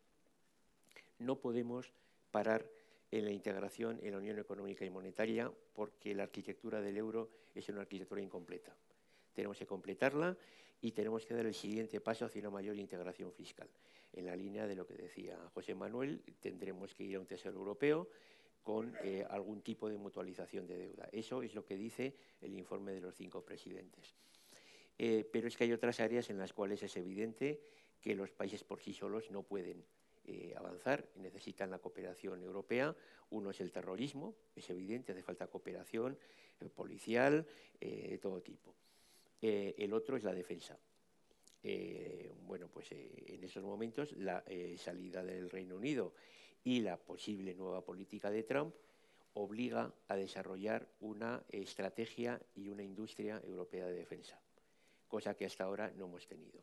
No podemos parar en la integración en la Unión Económica y Monetaria porque la arquitectura del euro es una arquitectura incompleta. Tenemos que completarla y tenemos que dar el siguiente paso hacia una mayor integración fiscal. En la línea de lo que decía José Manuel, tendremos que ir a un Tesoro Europeo con eh, algún tipo de mutualización de deuda. Eso es lo que dice el informe de los cinco presidentes. Eh, pero es que hay otras áreas en las cuales es evidente que los países por sí solos no pueden eh, avanzar necesitan la cooperación europea. Uno es el terrorismo, es evidente, hace falta cooperación policial, de todo tipo. Eh, el otro es la defensa. Eh, bueno, pues eh, en esos momentos la salida del Reino Unido y la posible nueva política de Trump obliga a desarrollar una estrategia y una industria europea de defensa, cosa que hasta ahora no hemos tenido.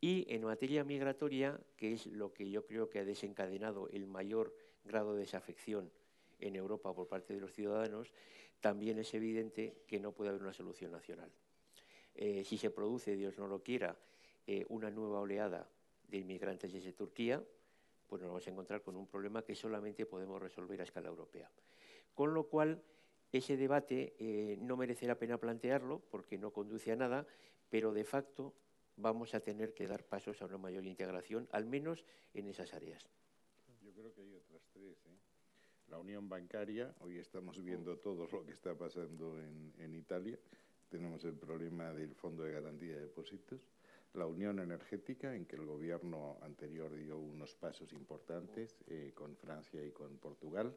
Y en materia migratoria, que es lo que yo creo que ha desencadenado el mayor grado de desafección en Europa por parte de los ciudadanos, también es evidente que no puede haber una solución nacional. Eh, si se produce, Dios no lo quiera, eh, una nueva oleada de inmigrantes desde Turquía, pues nos vamos a encontrar con un problema que solamente podemos resolver a escala europea. Con lo cual, ese debate eh, no merece la pena plantearlo porque no conduce a nada, pero de facto vamos a tener que dar pasos a una mayor integración, al menos en esas áreas. Yo creo que hay otras tres. La unión bancaria, hoy estamos viendo todo lo que está pasando en Italia, tenemos el problema del Fondo de Garantía de Depósitos, la Unión Energética, en que el gobierno anterior dio unos pasos importantes eh, con Francia y con Portugal,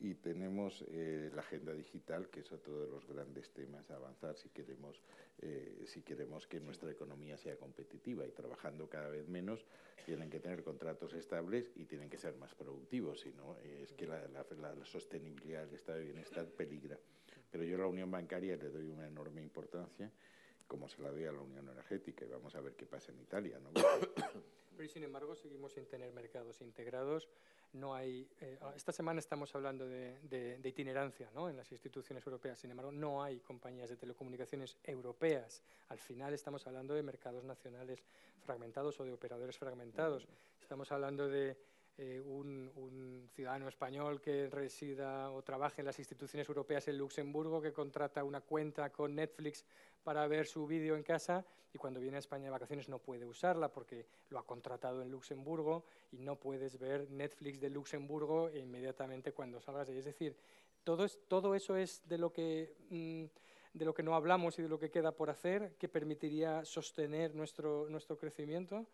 y tenemos eh, la agenda digital, que es otro de los grandes temas a avanzar si queremos, eh, si queremos que nuestra economía sea competitiva y trabajando cada vez menos, tienen que tener contratos estables y tienen que ser más productivos, si no, es que la, la sostenibilidad del estado de bienestar peligra. Pero yo a la unión bancaria le doy una enorme importancia, como se la doy a la unión energética, y vamos a ver qué pasa en Italia. ¿no? Pero sin embargo seguimos sin tener mercados integrados. No hay, eh, esta semana estamos hablando de, itinerancia ¿no? en las instituciones europeas, sin embargo no hay compañías de telecomunicaciones europeas. Al final estamos hablando de mercados nacionales fragmentados o de operadores fragmentados. Estamos hablando de eh, un, ciudadano español que resida o trabaje en las instituciones europeas en Luxemburgo, que contrata una cuenta con Netflix para ver su vídeo en casa y cuando viene a España de vacaciones no puede usarla porque lo ha contratado en Luxemburgo y no puedes ver Netflix de Luxemburgo inmediatamente cuando salgas de ahí. Es decir, todo, todo eso es de lo que... Mm, de lo que no hablamos y de lo que queda por hacer, que permitiría sostener nuestro, nuestro crecimiento.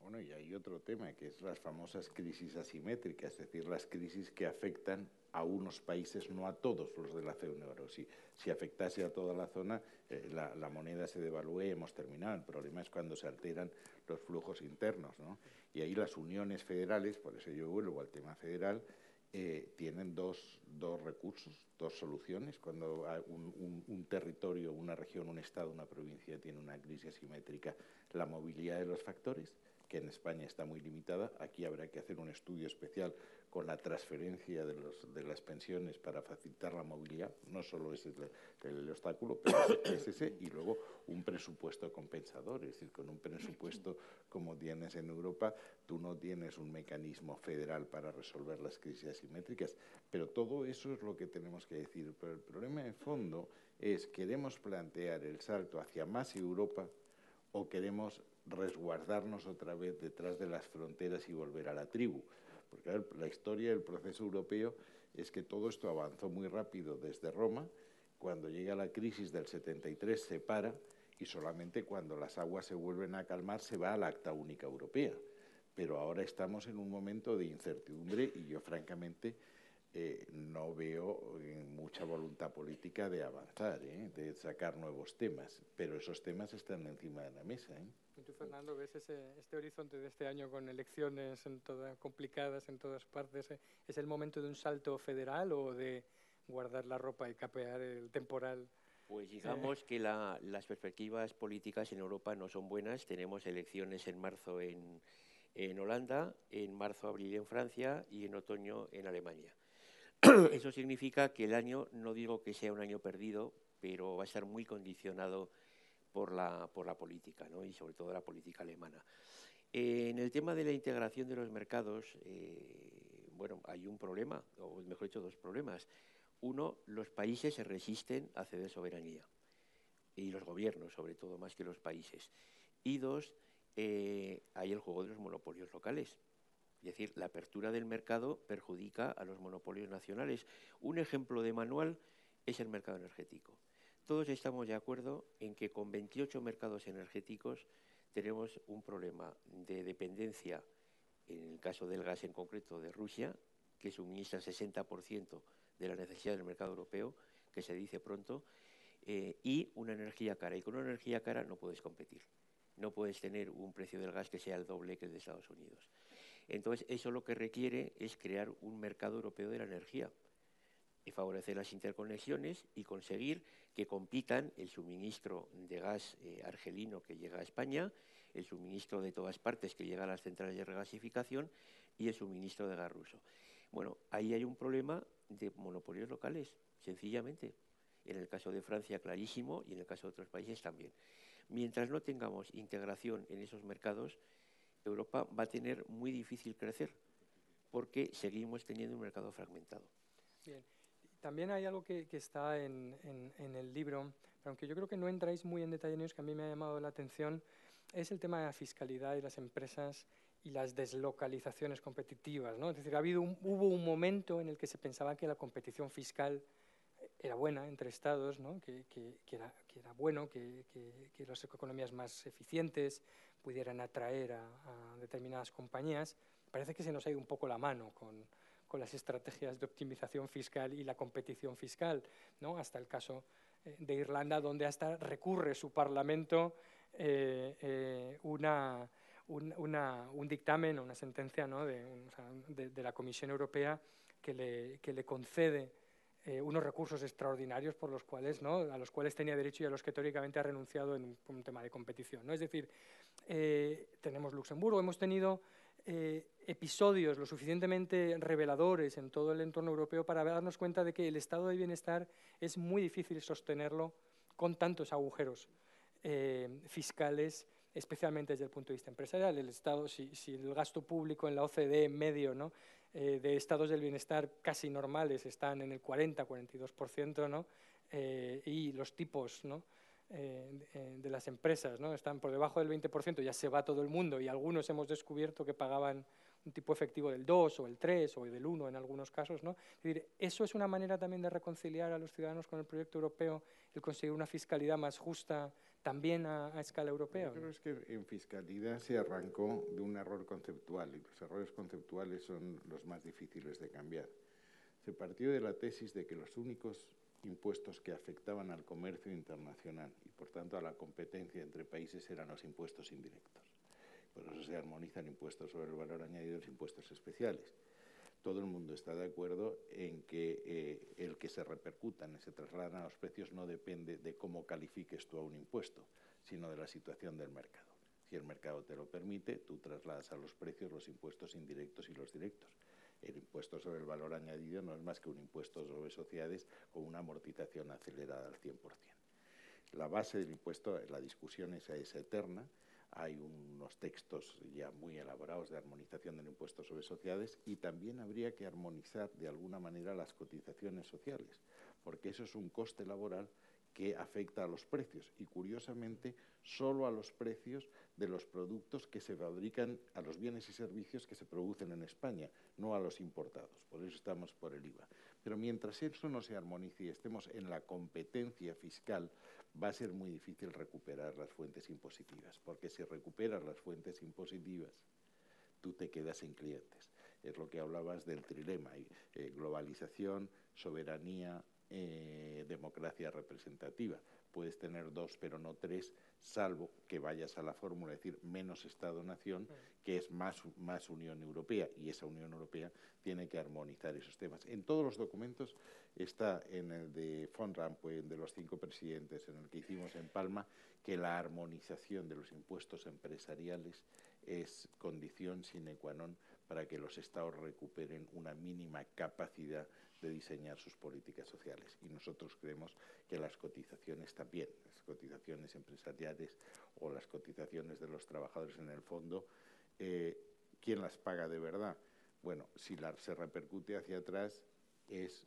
Bueno, y hay otro tema, que es las famosas crisis asimétricas, es decir, las crisis que afectan a unos países, no a todos los de la zona euro. Si, si afectase a toda la zona, eh, la, moneda se devalúe y hemos terminado. El problema es cuando se alteran los flujos internos. ¿no? Y ahí las uniones federales, por eso yo vuelvo al tema federal, eh, tienen dos, dos, recursos, dos soluciones. Cuando un, un, territorio, una región, un estado, una provincia tiene una crisis asimétrica, la movilidad de los factores que en España está muy limitada. Aquí habrá que hacer un estudio especial con la transferencia de, los, de las pensiones para facilitar la movilidad. No solo ese es el, obstáculo, pero es ese. Y luego un presupuesto compensador. Es decir, con un presupuesto como tienes en Europa, tú no tienes un mecanismo federal para resolver las crisis asimétricas. Pero todo eso es lo que tenemos que decir. Pero el problema de fondo es, ¿queremos plantear el salto hacia más Europa o queremos resguardarnos otra vez detrás de las fronteras y volver a la tribu. Porque la historia del proceso europeo es que todo esto avanzó muy rápido desde Roma, cuando llega la crisis del 73 se para y solamente cuando las aguas se vuelven a calmar se va a la acta única europea. Pero ahora estamos en un momento de incertidumbre y yo francamente eh, no veo eh, mucha voluntad política de avanzar, ¿eh? de sacar nuevos temas, pero esos temas están encima de la mesa. ¿Y tú, Fernando, ves este horizonte de este año con elecciones en complicadas en todas partes? ¿Es el momento de un salto federal o de guardar la ropa y capear el temporal? Pues digamos que las perspectivas políticas en Europa no son buenas. Tenemos elecciones en marzo en, en Holanda, en marzo-abril en Francia y en otoño en Alemania. Eso significa que el año, no digo que sea un año perdido, pero va a estar muy condicionado por la, por la política, ¿no? y sobre todo la política alemana. en el tema de la integración de los mercados, eh, bueno, hay un problema, o mejor dicho, dos problemas. Uno, los países se resisten a ceder soberanía, y los gobiernos, sobre todo, más que los países. Y dos, eh, hay el juego de los monopolios locales. Es decir, la apertura del mercado perjudica a los monopolios nacionales. Un ejemplo de manual es el mercado energético. Todos estamos de acuerdo en que con 28 mercados energéticos tenemos un problema de dependencia, en el caso del gas en concreto, de Rusia, que suministra el 60% de la necesidad del mercado europeo, que se dice pronto, eh, y una energía cara. Y con una energía cara no puedes competir. No puedes tener un precio del gas que sea el doble que el de Estados Unidos. Entonces, eso lo que requiere es crear un mercado europeo de la energía y favorecer las interconexiones y conseguir que compitan el suministro de gas eh, argelino que llega a España, el suministro de todas partes que llega a las centrales de regasificación y el suministro de gas ruso. Bueno, ahí hay un problema de monopolios locales, sencillamente. En el caso de Francia, clarísimo, y en el caso de otros países también. Mientras no tengamos integración en esos mercados, Europa va a tener muy difícil crecer, porque seguimos teniendo un mercado fragmentado. También hay algo que, está en, el libro, aunque yo creo que no entráis muy en detalle en ellos, que a mí me ha llamado la atención, es el tema de la fiscalidad y las empresas y las deslocalizaciones competitivas. ¿no? Es decir, ha habido hubo un momento en el que se pensaba que la competición fiscal era buena entre estados, ¿no? que, era, bueno que, las economías más eficientes pudieran atraer a, determinadas compañías. Parece que se nos ha ido un poco la mano con, con las estrategias de optimización fiscal y la competición fiscal, ¿no? hasta el caso eh, de Irlanda, donde hasta recurre su Parlamento eh, eh, una, un, dictamen o una sentencia ¿no? de, de, la Comisión Europea que le, que le concede unos recursos extraordinarios por los cuales, ¿no? a los cuales tenía derecho y a los que teóricamente ha renunciado en un, tema de competición. ¿no? Es decir, tenemos Luxemburgo, hemos tenido eh, episodios lo suficientemente reveladores en todo el entorno europeo para darnos cuenta de que el estado de bienestar es muy difícil sostenerlo con tantos agujeros eh, fiscales, especialmente desde el punto de vista empresarial. El Estado, si, el gasto público en la OCDE medio ¿no? Eh, de estados del bienestar casi normales están en el 40-42%, ¿no? y los tipos ¿no? Eh, de las empresas, ¿no? están por debajo del 20%, ya se va todo el mundo y algunos hemos descubierto que pagaban un tipo efectivo del 2 o el 3 o del 1 en algunos casos. ¿no? Es decir, eso es una manera también de reconciliar a los ciudadanos con el proyecto europeo, el conseguir una fiscalidad más justa también a, escala europea. Yo creo que en fiscalidad se arrancó de un error conceptual y los errores conceptuales son los más difíciles de cambiar. Se partió de la tesis de que los únicos impuestos que afectaban al comercio internacional y, por tanto, a la competencia entre países eran los impuestos indirectos. Por eso se armonizan impuestos sobre el valor añadido y los impuestos especiales. Todo el mundo está de acuerdo en que eh, el que se repercutan se trasladan a los precios no depende de cómo califiques tú a un impuesto, sino de la situación del mercado. Si el mercado te lo permite, tú trasladas a los precios los impuestos indirectos y los directos el impuesto sobre el valor añadido no es más que un impuesto sobre sociedades con una amortización acelerada al 100%. La base del impuesto, la discusión es eterna, hay unos textos ya muy elaborados de armonización del impuesto sobre sociedades y también habría que armonizar de alguna manera las cotizaciones sociales, porque eso es un coste laboral que afecta a los precios y curiosamente solo a los precios de los productos que se fabrican, a los bienes y servicios que se producen en España, no a los importados. Por eso estamos por el IVA. Pero mientras eso no se armonice y estemos en la competencia fiscal, va a ser muy difícil recuperar las fuentes impositivas, porque si recuperas las fuentes impositivas, tú te quedas sin clientes. Es lo que hablabas del trilema, eh, globalización, soberanía, eh, democracia representativa. Puedes tener dos, pero no tres, salvo que vayas a la fórmula, es decir, menos Estado-nación, que es más, más Unión Europea, y esa Unión Europea tiene que armonizar esos temas. En todos los documentos está en el de Von Rompuy, de los cinco presidentes, en el que hicimos en Palma, que la armonización de los impuestos empresariales es condición sine qua non para que los Estados recuperen una mínima capacidad de diseñar sus políticas sociales. Y nosotros creemos que las cotizaciones también, las cotizaciones empresariales o las cotizaciones de los trabajadores en el fondo, eh, ¿quién las paga de verdad? Bueno, si la, se repercute hacia atrás, es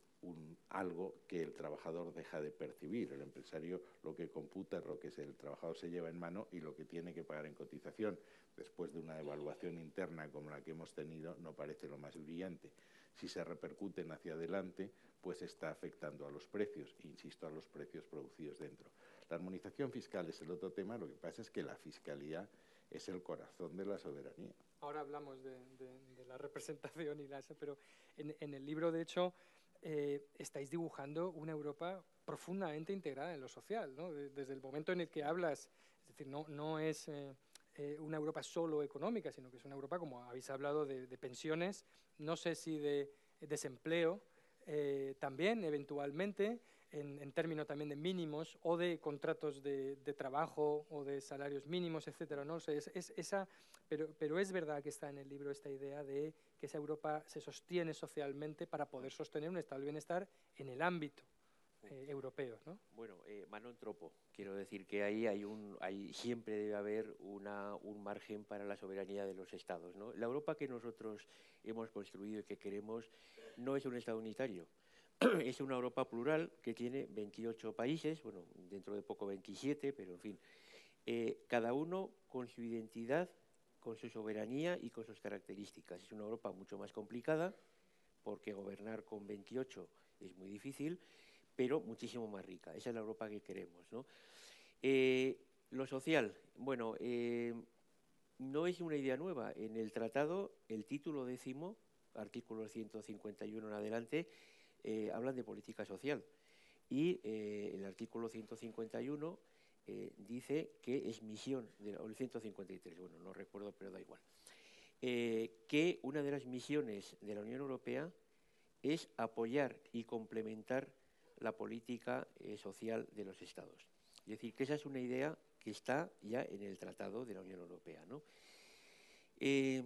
algo que el trabajador deja de percibir. El empresario lo que computa es lo que el trabajador se lleva en mano y lo que tiene que pagar en cotización. Después de una evaluación interna como la que hemos tenido, no parece lo más brillante. Si se repercuten hacia adelante, pues está afectando a los precios, insisto, a los precios producidos dentro. La armonización fiscal es el otro tema, lo que pasa es que la fiscalía es el corazón de la soberanía. Ahora hablamos de, la representación y la, pero en, el libro, de hecho, eh, estáis dibujando una Europa profundamente integrada en lo social, ¿no? desde el momento en el que hablas, es decir, no, no es eh, eh, una Europa solo económica, sino que es una Europa, como habéis hablado, de, pensiones, no sé si de desempleo, también eventualmente, en, términos también de mínimos o de contratos de, trabajo o de salarios mínimos, etcétera. ¿no? es, esa, pero, pero es verdad que está en el libro esta idea de que esa Europa se sostiene socialmente para poder sostener un estado del bienestar en el ámbito eh. ¿no? Bueno, eh, Manon Tropo, quiero decir que ahí siempre debe haber un margen para la soberanía de los estados. ¿no? La Europa que nosotros hemos construido y que queremos no es un estado unitario es una Europa plural que tiene 28 países, bueno, dentro de poco 27, pero en fin, eh, cada uno con su identidad, con su soberanía y con sus características. Es una Europa mucho más complicada, porque gobernar con 28 es muy difícil, pero muchísimo más rica. Esa es la Europa que queremos. Eh, lo social, bueno, eh, no es una idea nueva. En el tratado, el título décimo, artículo 151 en adelante, eh, hablan de política social. Y el artículo 151 eh, dice que es misión, de, o el 153, bueno, no recuerdo, pero da igual, que una de las misiones de la Unión Europea es apoyar y complementar la política social de los Estados. Es decir, que esa es una idea que está ya en el Tratado de la Unión Europea. ¿no? Eh,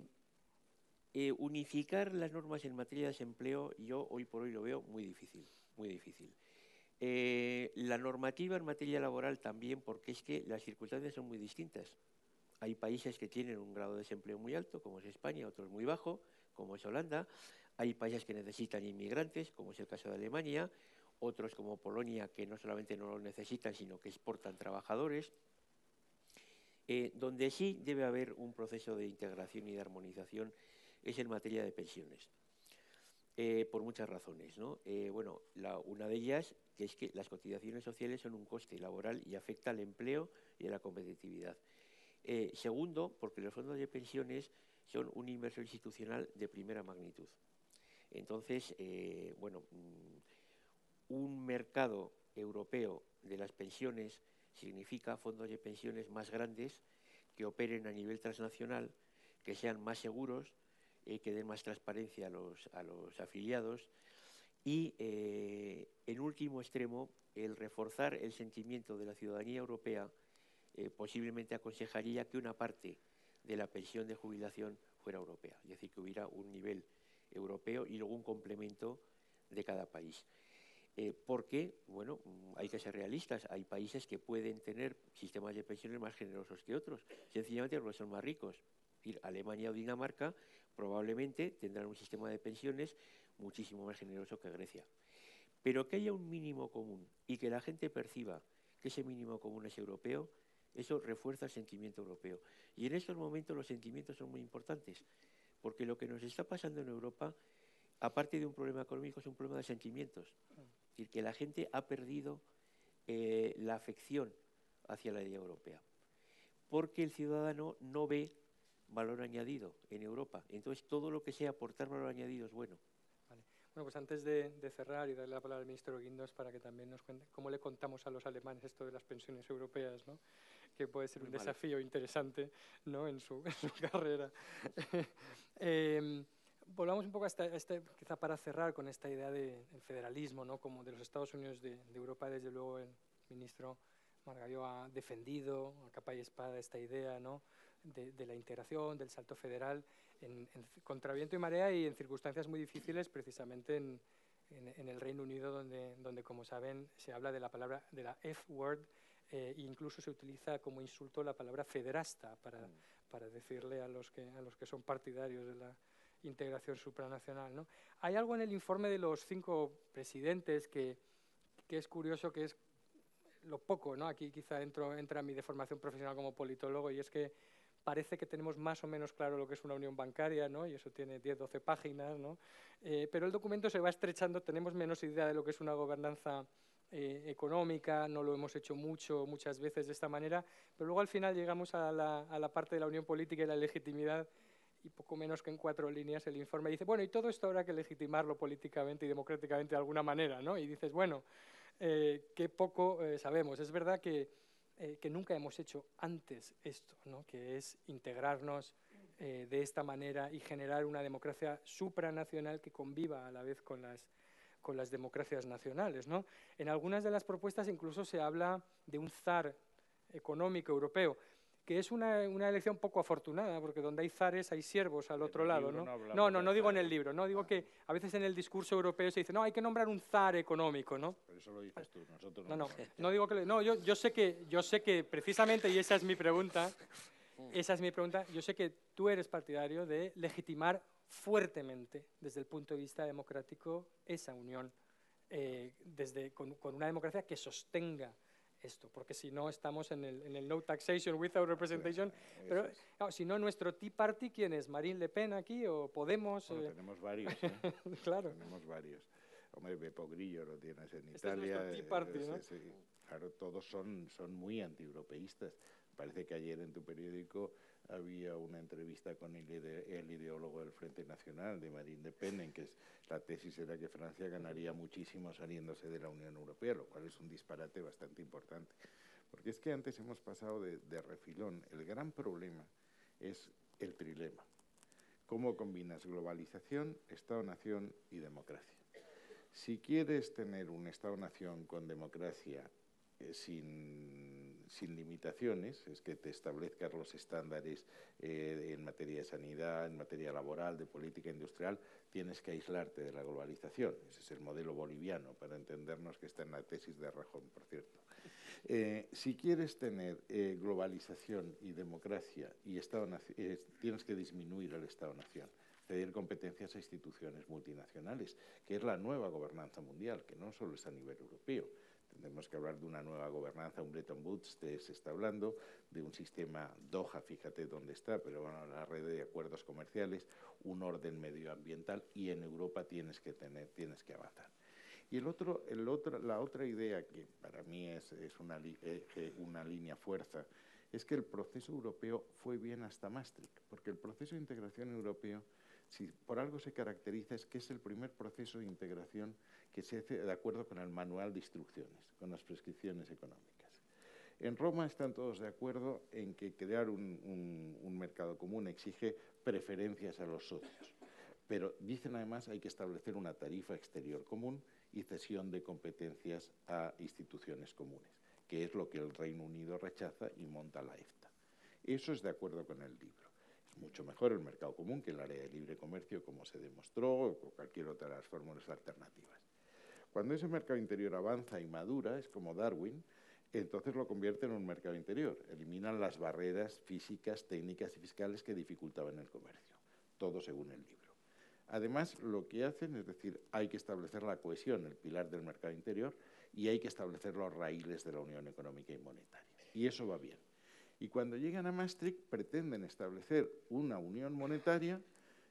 unificar las normas en materia de desempleo, yo hoy por hoy lo veo muy difícil, muy difícil. Eh, la normativa en materia laboral también, porque es que las circunstancias son muy distintas. Hay países que tienen un grado de desempleo muy alto, como es España, otros muy bajo, como es Holanda. Hay países que necesitan inmigrantes, como es el caso de Alemania. Otros, como Polonia, que no solamente no lo necesitan, sino que exportan trabajadores. Eh, donde sí debe haber un proceso de integración y de armonización es en materia de pensiones. Eh, por muchas razones. ¿no? Eh, bueno, una de ellas que es que las cotizaciones sociales son un coste laboral y afecta al empleo y a la competitividad. Eh, segundo, porque los fondos de pensiones son un inversor institucional de primera magnitud. Entonces, bueno, mm, un mercado europeo de las pensiones significa fondos de pensiones más grandes que operen a nivel transnacional, que sean más seguros, eh, que den más transparencia a los, afiliados y, eh, en último extremo, el reforzar el sentimiento de la ciudadanía europea eh, posiblemente aconsejaría que una parte de la pensión de jubilación fuera europea, es decir, que hubiera un nivel europeo y luego un complemento de cada país. Porque, bueno, hay que ser realistas, hay países que pueden tener sistemas de pensiones más generosos que otros, sencillamente porque son más ricos. Alemania o Dinamarca probablemente tendrán un sistema de pensiones muchísimo más generoso que Grecia. Pero que haya un mínimo común y que la gente perciba que ese mínimo común es europeo, eso refuerza el sentimiento europeo. Y en estos momentos los sentimientos son muy importantes, porque lo que nos está pasando en Europa, aparte de un problema económico, es un problema de sentimientos. Es decir, que la gente ha perdido eh, la afección hacia la idea europea, porque el ciudadano no ve valor añadido en Europa. Entonces, todo lo que sea aportar valor añadido es bueno. Bueno, pues antes de, cerrar y darle la palabra al ministro Guindos para que también nos cuente cómo le contamos a los alemanes esto de las pensiones europeas, ¿no? que puede ser un desafío interesante ¿no? en, su, carrera. eh, volvamos un poco a este, quizá para cerrar con esta idea del federalismo, ¿no? como de los Estados Unidos de, de Europa, desde luego el ministro Margallo ha defendido a capa y espada esta idea, ¿no? de, la integración, del salto federal, en, en, contraviento y marea y en circunstancias muy difíciles, precisamente en, el Reino Unido, donde, donde, como saben, se habla de la palabra, de la F-word, eh, e incluso se utiliza como insulto la palabra federasta para, mm. para decirle a los, que, a los que son partidarios de la integración supranacional. ¿no? Hay algo en el informe de los cinco presidentes que, que es curioso, que es lo poco, ¿no? aquí quizá entro, entra mi deformación profesional como politólogo, y es que parece que tenemos más o menos claro lo que es una unión bancaria, ¿no? y eso tiene 10, 12 páginas, ¿no? Eh, pero el documento se va estrechando, tenemos menos idea de lo que es una gobernanza eh, económica, no lo hemos hecho mucho, muchas veces de esta manera, pero luego al final llegamos a la, a la parte de la unión política y la legitimidad, y poco menos que en cuatro líneas el informe dice, bueno, y todo esto habrá que legitimarlo políticamente y democráticamente de alguna manera, ¿no? Y dices, bueno, eh, qué poco eh, sabemos. Es verdad que eh, que nunca hemos hecho antes esto, ¿no? que es integrarnos de esta manera y generar una democracia supranacional que conviva a la vez con las, con las democracias nacionales. ¿no? En algunas de las propuestas incluso se habla de un zar económico europeo que es una, una, elección poco afortunada, porque donde hay zares hay siervos al otro lado. ¿no? No, no, no, digo en el libro, no digo que a veces en el discurso europeo se dice, no, hay que nombrar un zar económico, ¿no? Pero eso lo dices tú, nosotros no. No, no, no digo que, no, yo, yo sé que, yo sé que precisamente, y esa es mi pregunta, esa es mi pregunta, yo sé que tú eres partidario de legitimar fuertemente, desde el punto de vista democrático, esa unión, eh, desde, con, con una democracia que sostenga esto, porque si no estamos en el, en el, no taxation without representation. Pero si no, nuestro Tea Party, ¿quién es? ¿Marine Le Pen aquí o Podemos? Bueno, eh? tenemos varios. ¿eh? claro. Tenemos varios. Hombre, Bepo Grillo lo tienes en este Italia. Es tea party, ¿no? sí, sí. Claro, todos son, son muy antieuropeístas. Parece que ayer en tu periódico había una entrevista con el, ide el, ideólogo del Frente Nacional, de Marine Le Pen, en que la tesis era que Francia ganaría muchísimo saliéndose de la Unión Europea, lo cual es un disparate bastante importante. Porque es que antes hemos pasado de, de refilón. El gran problema es el trilema. ¿Cómo combinas globalización, Estado-nación y democracia? Si quieres tener un Estado-nación con democracia eh, sin, sin, limitaciones, es que te establezcas los estándares eh, en materia de sanidad, en materia laboral, de política industrial, tienes que aislarte de la globalización. Ese es el modelo boliviano, para entendernos que está en la tesis de Rajón, por cierto. Eh, si quieres tener eh, globalización y democracia y Estado tienes que disminuir el Estado-nación, ceder competencias a instituciones multinacionales, que es la nueva gobernanza mundial, que no solo es a nivel europeo, Tendremos que hablar de una nueva gobernanza, un Bretton Woods, se está hablando de un sistema Doha, fíjate dónde está, pero bueno, la red de acuerdos comerciales, un orden medioambiental y en Europa tienes que tener, tienes que avanzar. Y el otro, el otro, la otra idea que para mí es, es una, eh, una línea fuerza es que el proceso europeo fue bien hasta Maastricht, porque el proceso de integración europeo, si por algo se caracteriza, es que es el primer proceso de integración que se hace de acuerdo con el manual de instrucciones, con las prescripciones económicas. En Roma están todos de acuerdo en que crear un, mercado común exige preferencias a los socios, pero dicen además hay que establecer una tarifa exterior común y cesión de competencias a instituciones comunes, que es lo que el Reino Unido rechaza y monta la EFTA. Eso es de acuerdo con el libro. Es mucho mejor el mercado común que el área de libre comercio, como se demostró, o cualquier otra de las fórmulas alternativas. Cuando ese mercado interior avanza y madura, es como Darwin, entonces lo convierte en un mercado interior. Eliminan las barreras físicas, técnicas y fiscales que dificultaban el comercio. Todo según el libro. Además, lo que hacen es decir, hay que establecer la cohesión, el pilar del mercado interior, y hay que establecer los raíles de la Unión Económica y Monetaria. Y eso va bien. Y cuando llegan a Maastricht pretenden establecer una unión monetaria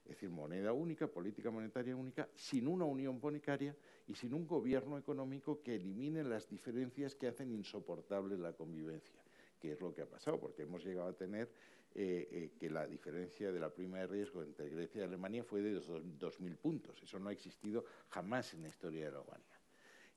es decir, moneda única, política monetaria única, sin una unión monetaria y sin un gobierno económico que elimine las diferencias que hacen insoportable la convivencia, que es lo que ha pasado, porque hemos llegado a tener eh, eh, que la diferencia de la prima de riesgo entre Grecia y Alemania fue de 2.000 puntos. Eso no ha existido jamás en la historia de la humanidad.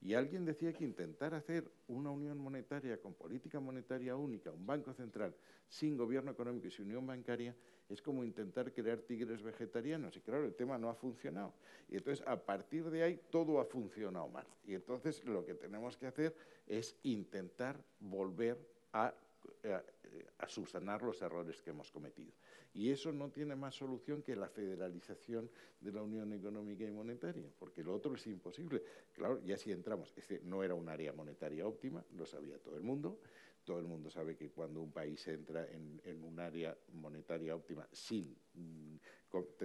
Y alguien decía que intentar hacer una unión monetaria con política monetaria única, un banco central sin gobierno económico y sin unión bancaria, es como intentar crear tigres vegetarianos. Y claro, el tema no ha funcionado. Y entonces, a partir de ahí, todo ha funcionado mal. Y entonces, lo que tenemos que hacer es intentar volver a, a, a subsanar los errores que hemos cometido. Y eso no tiene más solución que la federalización de la Unión Económica y Monetaria, porque lo otro es imposible. Claro, ya si entramos, este no era un área monetaria óptima, lo sabía todo el mundo, todo el mundo sabe que cuando un país entra en, un área monetaria óptima sin mm,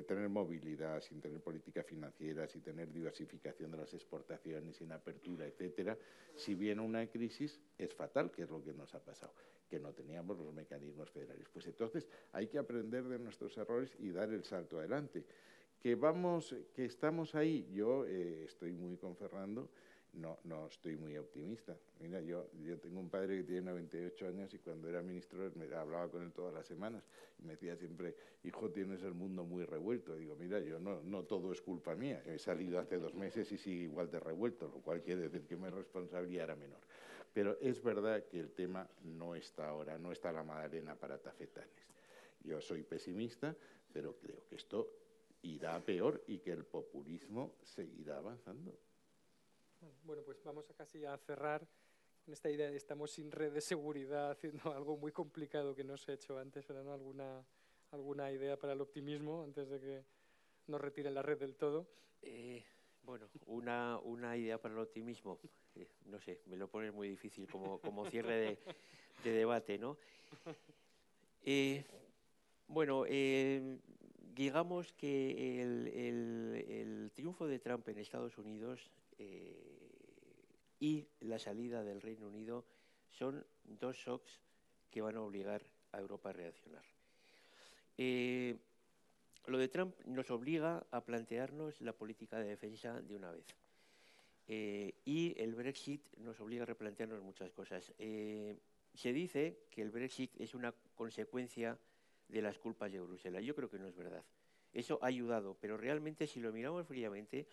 tener movilidad, sin tener política financiera, sin tener diversificación de las exportaciones, sin apertura, etcétera, si viene una crisis es fatal, que es lo que nos ha pasado, que no teníamos los mecanismos federales. Pues entonces hay que aprender de nuestros errores y dar el salto adelante. Que vamos, que estamos ahí, yo eh, estoy muy con Fernando no, no estoy muy optimista. Mira, yo, yo tengo un padre que tiene 98 años y cuando era ministro me hablaba con él todas las semanas y me decía siempre, hijo, tienes el mundo muy revuelto. digo, mira, yo no, no todo es culpa mía. He salido hace dos meses y sigue igual de revuelto, lo cual quiere decir que mi responsabilidad era menor. Pero es verdad que el tema no está ahora, no está la Madalena para tafetanes. Yo soy pesimista, pero creo que esto irá peor y que el populismo seguirá avanzando. Bueno, pues vamos a casi a cerrar con esta idea de estamos sin red de seguridad, haciendo algo muy complicado que no se ha hecho antes, ¿verdad? ¿Alguna, ¿Alguna idea para el optimismo antes de que nos retiren la red del todo? Eh, bueno, una, una, idea para el optimismo, eh, no sé, me lo pones muy difícil como, como cierre de, de, debate, ¿no? Eh, bueno, digamos que el, el, triunfo de Trump en Estados Unidos y la salida del Reino Unido son dos shocks que van a obligar a Europa a reaccionar. Eh, lo de Trump nos obliga a plantearnos la política de defensa de una vez. Eh, y el Brexit nos obliga a replantearnos muchas cosas. Eh, se dice que el Brexit es una consecuencia de las culpas de Bruselas. Yo creo que no es verdad. Eso ha ayudado, pero realmente si lo miramos fríamente,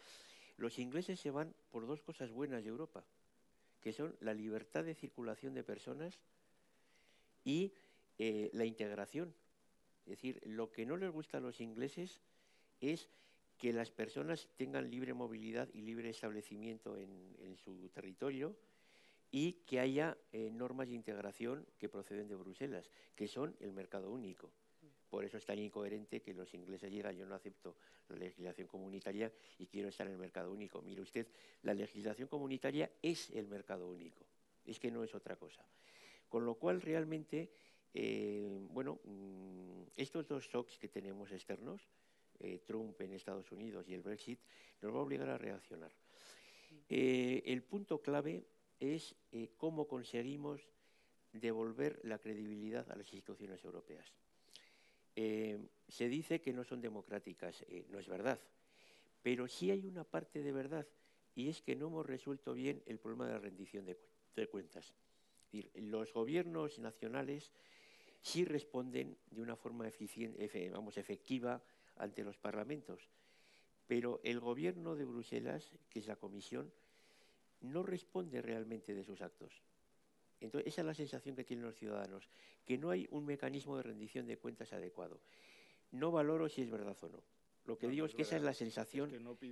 los ingleses se van por dos cosas buenas de Europa que son la libertad de circulación de personas y eh, la integración. Es decir, lo que no les gusta a los ingleses es que las personas tengan libre movilidad y libre establecimiento en, su territorio y que haya eh, normas de integración que proceden de Bruselas, que son el mercado único. Por eso es tan incoherente que los ingleses llegan, yo no acepto la legislación comunitaria y quiero estar en el mercado único. Mire usted, la legislación comunitaria es el mercado único, es que no es otra cosa. Con lo cual, realmente, eh, bueno, mm, estos dos shocks que tenemos externos, eh, Trump en Estados Unidos y el Brexit, nos va a obligar a reaccionar. Eh, el punto clave es cómo conseguimos devolver la credibilidad a las instituciones europeas. Eh, se dice que no son democráticas, eh, no es verdad, pero sí hay una parte de verdad y es que no hemos resuelto bien el problema de la rendición de, cuentas. los gobiernos nacionales sí responden de una forma vamos, efectiva ante los parlamentos, pero el gobierno de Bruselas, que es la Comisión, no responde realmente de sus actos. Entonces, esa es la sensación que tienen los ciudadanos, que no hay un mecanismo de rendición de cuentas adecuado. No valoro si es verdad o no. Lo que digo es, que esa es la sensación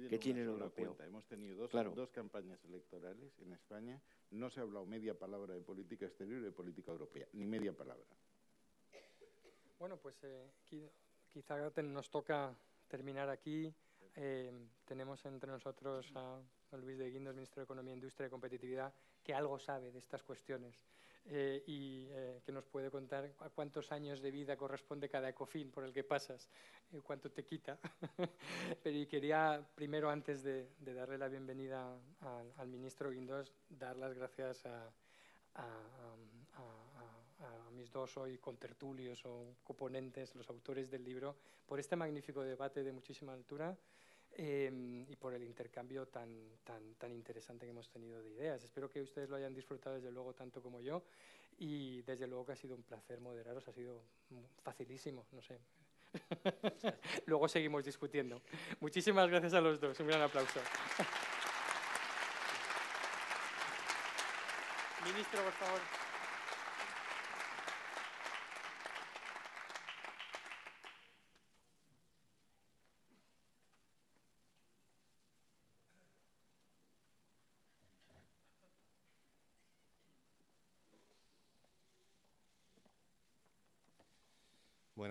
que, tiene el europeo. Hemos tenido dos, campañas electorales en España. No se ha hablado media palabra de política exterior y de política europea, ni media palabra. Bueno, pues eh, quizá nos toca terminar aquí. Eh, tenemos entre nosotros a Luis de Guindos, ministro de Economía, Industria y Competitividad, que algo sabe de estas cuestiones eh, y eh, que nos puede contar cuántos años de vida corresponde cada ecofin por el que pasas, eh, cuánto te quita. Pero quería, primero, antes de, darle la bienvenida al ministro Guindos, dar las gracias a, mis dos hoy contertulios o coponentes, los autores del libro, por este magnífico debate de muchísima altura Em, y por el intercambio tan, tan, tan interesante que hemos tenido de ideas. Espero que ustedes lo hayan disfrutado desde luego tanto como yo y desde luego que ha sido un placer moderaros, ha sido facilísimo, no sé. luego seguimos discutiendo. Muchísimas gracias a los dos, un gran aplauso. Ministro, por favor.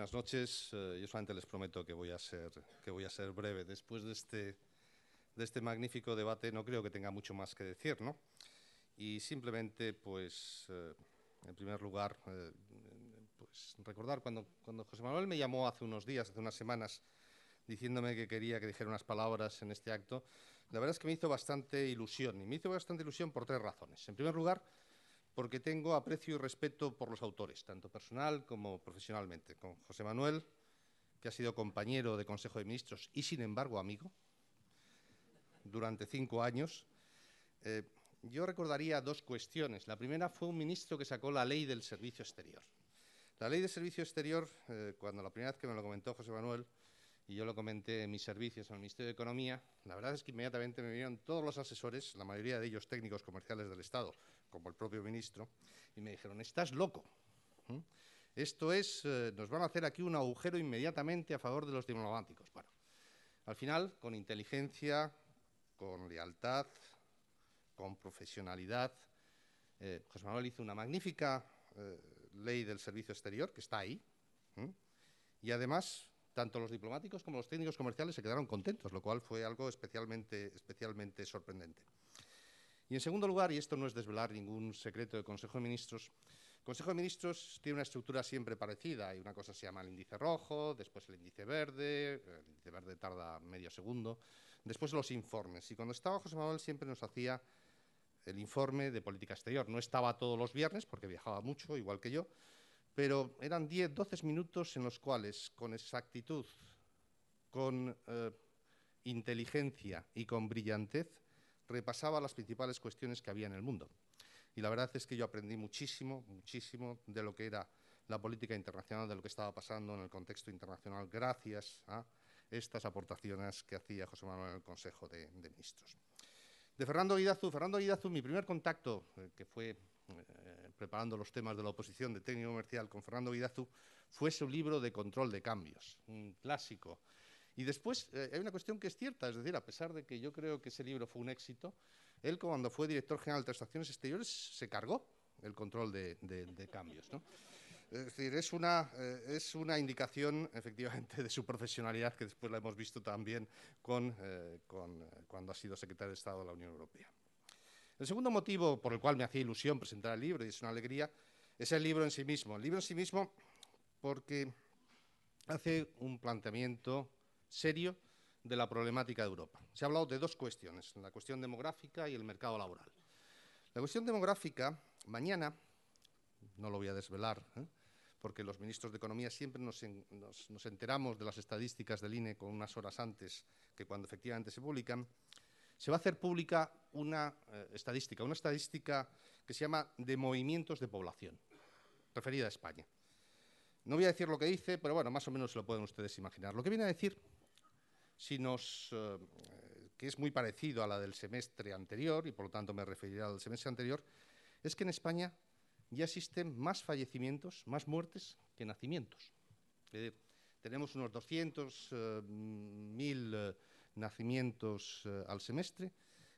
Buenas noches. Eh, yo solamente les prometo que voy a ser, que voy a ser breve. Después de este, de este magnífico debate no creo que tenga mucho más que decir, ¿no? Y simplemente, pues, eh, en primer lugar, pues recordar cuando, cuando José Manuel me llamó hace unos días, hace unas semanas, diciéndome que quería que dijera unas palabras en este acto, la verdad es que me hizo bastante ilusión. Y me hizo bastante ilusión por tres razones. En primer lugar, porque tengo aprecio y respeto por los autores, tanto personal como profesionalmente. Con José Manuel, que ha sido compañero de Consejo de Ministros y, sin embargo, amigo, durante cinco años, eh, yo recordaría dos cuestiones. La primera fue un ministro que sacó la ley del servicio exterior. La ley del servicio exterior, eh, cuando la primera vez que me lo comentó José Manuel, y yo lo comenté en mis servicios en el Ministerio de Economía, la verdad es que inmediatamente me vinieron todos los asesores, la mayoría de ellos técnicos comerciales del Estado, como el propio ministro, y me dijeron, estás loco. ¿Mm? Esto es, eh, nos van a hacer aquí un agujero inmediatamente a favor de los diplomáticos. Bueno, al final, con inteligencia, con lealtad, con profesionalidad, eh, José Manuel hizo una magnífica eh, ley del servicio exterior, que está ahí, y además tanto los diplomáticos como los técnicos comerciales se quedaron contentos, lo cual fue algo especialmente, especialmente sorprendente. Y en segundo lugar, y esto no es desvelar ningún secreto del Consejo de Ministros, el Consejo de Ministros tiene una estructura siempre parecida. Hay una cosa que se llama el índice rojo, después el índice verde, el índice verde tarda medio segundo, después los informes. Y cuando estaba José Manuel siempre nos hacía el informe de política exterior. No estaba todos los viernes porque viajaba mucho, igual que yo, pero eran 10, 12 minutos en los cuales, con exactitud, con eh, inteligencia y con brillantez, repasaba las principales cuestiones que había en el mundo. Y la verdad es que yo aprendí muchísimo, muchísimo de lo que era la política internacional, de lo que estaba pasando en el contexto internacional, gracias a estas aportaciones que hacía José Manuel en el Consejo de, Ministros. De Fernando Guidazu, Fernando Guidazu, mi primer contacto, eh, que fue eh, preparando los temas de la oposición de técnico comercial con Fernando Vidazu, fue su libro de control de cambios, un clásico. Y después eh, hay una cuestión que es cierta, es decir, a pesar de que yo creo que ese libro fue un éxito, él cuando fue director general de Transacciones Exteriores se cargó el control de, cambios. Es decir, es una, eh, es una indicación efectivamente de su profesionalidad que después la hemos visto también con, con, cuando ha sido secretario de Estado de la Unión Europea. El segundo motivo por el cual me hacía ilusión presentar el libro, y es una alegría, es el libro en sí mismo. El libro en sí mismo porque hace un planteamiento serio de la problemática de Europa. Se ha hablado de dos cuestiones, la cuestión demográfica y el mercado laboral. La cuestión demográfica, mañana, no lo voy a desvelar, ¿eh? porque los ministros de Economía siempre nos, enteramos de las estadísticas del INE con unas horas antes que cuando efectivamente se publican, se va a hacer pública una eh, estadística, una estadística que se llama de movimientos de población, referida a España. No voy a decir lo que dice, pero bueno, más o menos se lo pueden ustedes imaginar. Lo que viene a decir, si nos, eh, que es muy parecido a la del semestre anterior, y por lo tanto me referiré al semestre anterior, es que en España ya existen más fallecimientos, más muertes que nacimientos. tenemos unos 200.000 nacimientos eh, al semestre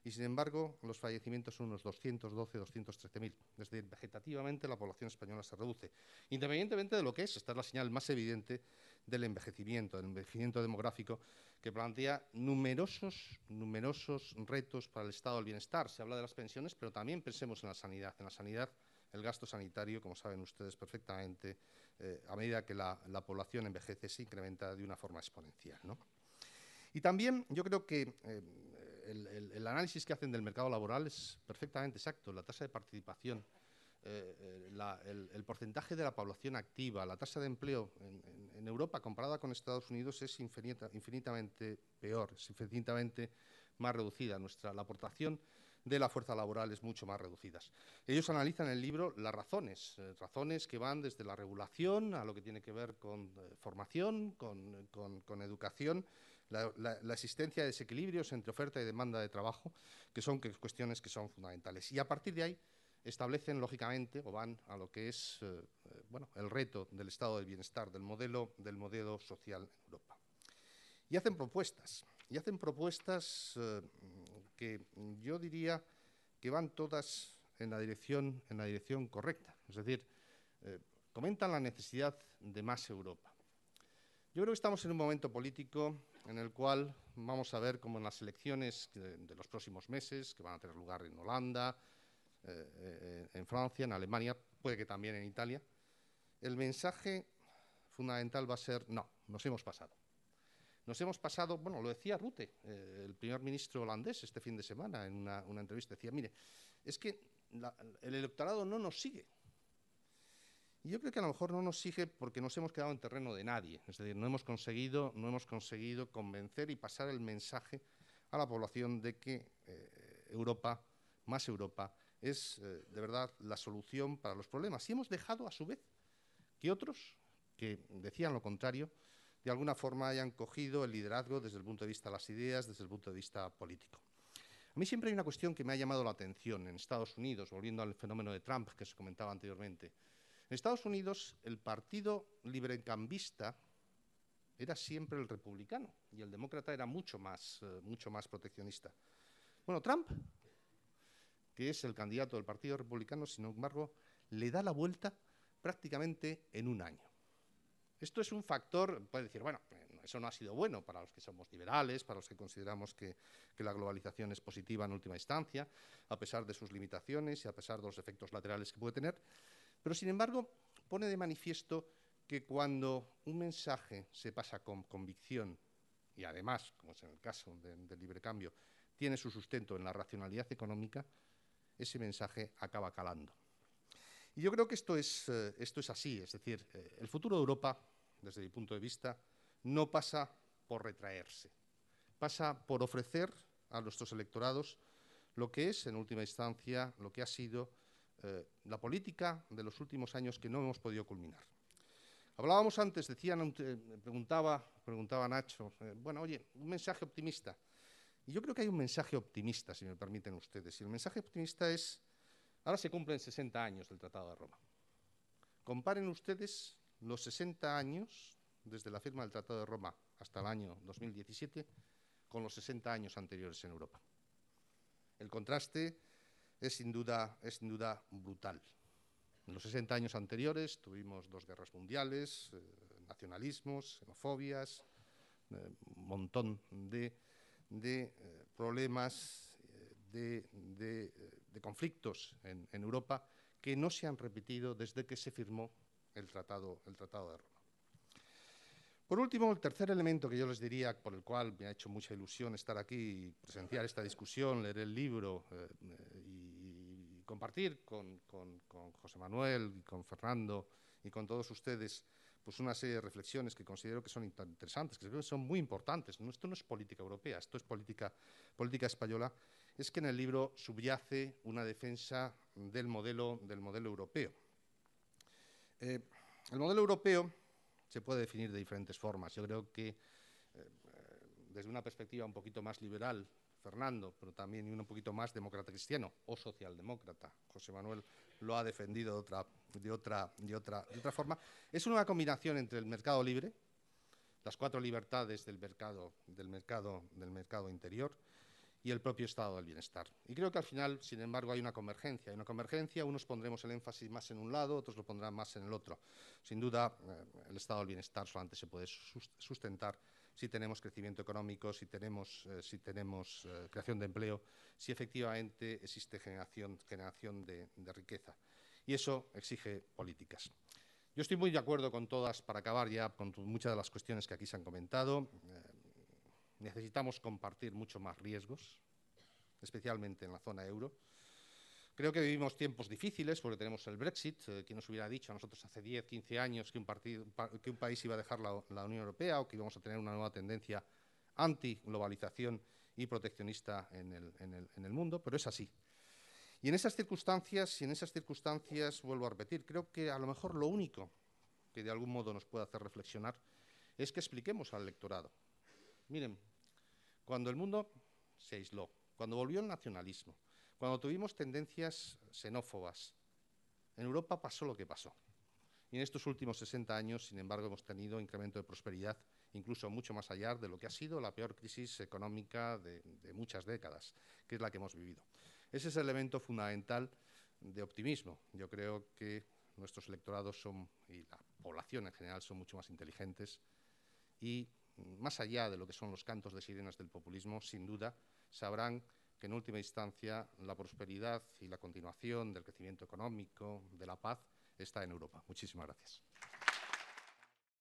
y, sin embargo, los fallecimientos son unos 212, 213.000. Es decir, vegetativamente la población española se reduce, independientemente de lo que es. Esta es la señal más evidente del envejecimiento, del envejecimiento demográfico, que plantea numerosos, numerosos retos para el estado del bienestar. Se habla de las pensiones, pero también pensemos en la sanidad. En la sanidad, el gasto sanitario, como saben ustedes perfectamente, eh, a medida que la, la, población envejece, se incrementa de una forma exponencial. ¿no? Y también yo creo que eh, el, análisis que hacen del mercado laboral es perfectamente exacto. La tasa de participación, eh, eh, el, porcentaje de la población activa, la tasa de empleo en, Europa comparada con Estados Unidos es infinitamente peor, es infinitamente más reducida. Nuestra, la aportación de la fuerza laboral es mucho más reducida. Ellos analizan en el libro las razones, razones que van desde la regulación a lo que tiene que ver con formación, con educación, la, existencia de desequilibrios entre oferta y demanda de trabajo, que son cuestiones que son fundamentales. Y a partir de ahí establecen, lógicamente, o van a lo que es eh, eh, bueno, el reto del estado del bienestar, del modelo, del modelo social en Europa. Y hacen propuestas, y hacen propuestas eh, que yo diría que van todas en la dirección, en la dirección correcta. Es decir, comentan la necesidad de más Europa. Yo creo que estamos en un momento político en el cual vamos a ver cómo en las elecciones de, los próximos meses, que van a tener lugar en Holanda, eh, eh, en Francia, en Alemania, puede que también en Italia, el mensaje fundamental va a ser, no, nos hemos pasado. Nos hemos pasado, bueno, lo decía Rute, eh, el primer ministro holandés este fin de semana en una, entrevista, decía, mire, es que el electorado no nos sigue. Y yo creo que a lo mejor no nos sigue porque nos hemos quedado en terreno de nadie. Es decir, no hemos conseguido, no hemos conseguido convencer y pasar el mensaje a la población de que eh, Europa, más Europa, es eh, de verdad la solución para los problemas. Y hemos dejado, a su vez, que otros, que decían lo contrario, de alguna forma hayan cogido el liderazgo desde el punto de vista de las ideas, desde el punto de vista político. A mí siempre hay una cuestión que me ha llamado la atención en Estados Unidos, volviendo al fenómeno de Trump que se comentaba anteriormente. En Estados Unidos, el partido librecambista era siempre el republicano y el demócrata era mucho más, eh, mucho más proteccionista. Bueno, Trump, que es el candidato del Partido Republicano, sin embargo, le da la vuelta prácticamente en un año. Esto es un factor, puede decir, bueno, eso no ha sido bueno para los que somos liberales, para los que consideramos que, la globalización es positiva en última instancia, a pesar de sus limitaciones y a pesar de los efectos laterales que puede tener. Pero, sin embargo, pone de manifiesto que cuando un mensaje se pasa con convicción y además, como es en el caso del libre cambio, tiene su sustento en la racionalidad económica, ese mensaje acaba calando. Y yo creo que esto es, eh, esto es así, es decir, eh, el futuro de Europa, desde mi punto de vista, no pasa por retraerse, pasa por ofrecer a nuestros electorados lo que es, en última instancia, lo que ha sido eh, la política de los últimos años que no hemos podido culminar. Hablábamos antes, decían, preguntaba, preguntaba Nacho, bueno, oye, un mensaje optimista. Yo creo que hay un mensaje optimista, si me permiten ustedes. Y el mensaje optimista es Ahora se cumplen 60 años del Tratado de Roma. Comparen ustedes los 60 años desde la firma del Tratado de Roma hasta el año 2017 con los 60 años anteriores en Europa. El contraste es sin duda, es sin duda brutal. En los 60 años anteriores tuvimos dos guerras mundiales, eh, nacionalismos, xenofobias, eh, un montón de, eh, problemas, de de conflictos en, Europa que no se han repetido desde que se firmó el Tratado, el Tratado de Roma. Por último, el tercer elemento que yo les diría, por el cual me ha hecho mucha ilusión estar aquí presenciar esta discusión, leer el libro eh, y compartir con, con, José Manuel y con Fernando y con todos ustedes pues una serie de reflexiones que considero que son interesantes, que son muy importantes. esto no es política europea, esto es política, política española es que en el libro subyace una defensa del modelo, del modelo europeo. Eh, el modelo europeo se puede definir de diferentes formas. Yo creo que eh, desde una perspectiva un poquito más liberal, Fernando, pero también un poquito más demócrata cristiano o socialdemócrata, José Manuel lo ha defendido de otra, de otra, de otra, de otra forma, es una combinación entre el mercado libre, las cuatro libertades del mercado, del mercado, del mercado interior, y el propio estado del bienestar. Y creo que al final, sin embargo, hay una convergencia. Hay una convergencia, unos pondremos el énfasis más en un lado, otros lo pondrán más en el otro. Sin duda, eh, el estado del bienestar solamente se puede sustentar si tenemos crecimiento económico, si tenemos, eh, si tenemos eh, creación de empleo, si efectivamente existe generación, generación de, de, riqueza. Y eso exige políticas. Yo estoy muy de acuerdo con todas, para acabar ya con muchas de las cuestiones que aquí se han comentado necesitamos compartir mucho más riesgos, especialmente en la zona euro. Creo que vivimos tiempos difíciles porque tenemos el Brexit. Eh, ¿Quién nos hubiera dicho a nosotros hace 10, 15 años que un, que un país iba a dejar la, Unión Europea o que íbamos a tener una nueva tendencia anti-globalización y proteccionista en el mundo? Pero es así. Y en esas circunstancias, y en esas circunstancias, vuelvo a repetir, creo que a lo mejor lo único que de algún modo nos puede hacer reflexionar es que expliquemos al electorado. Miren, cuando el mundo se aisló, cuando volvió el nacionalismo, cuando tuvimos tendencias xenófobas, en Europa pasó lo que pasó. Y en estos últimos 60 años, sin embargo, hemos tenido incremento de prosperidad, incluso mucho más allá de lo que ha sido la peor crisis económica de, muchas décadas, que es la que hemos vivido. Ese es el elemento fundamental de optimismo. Yo creo que nuestros electorados son, y la población en general son mucho más inteligentes y más allá de lo que son los cantos de sirenas del populismo, sin duda sabrán que en última instancia la prosperidad y la continuación del crecimiento económico, de la paz, está en Europa. Muchísimas gracias.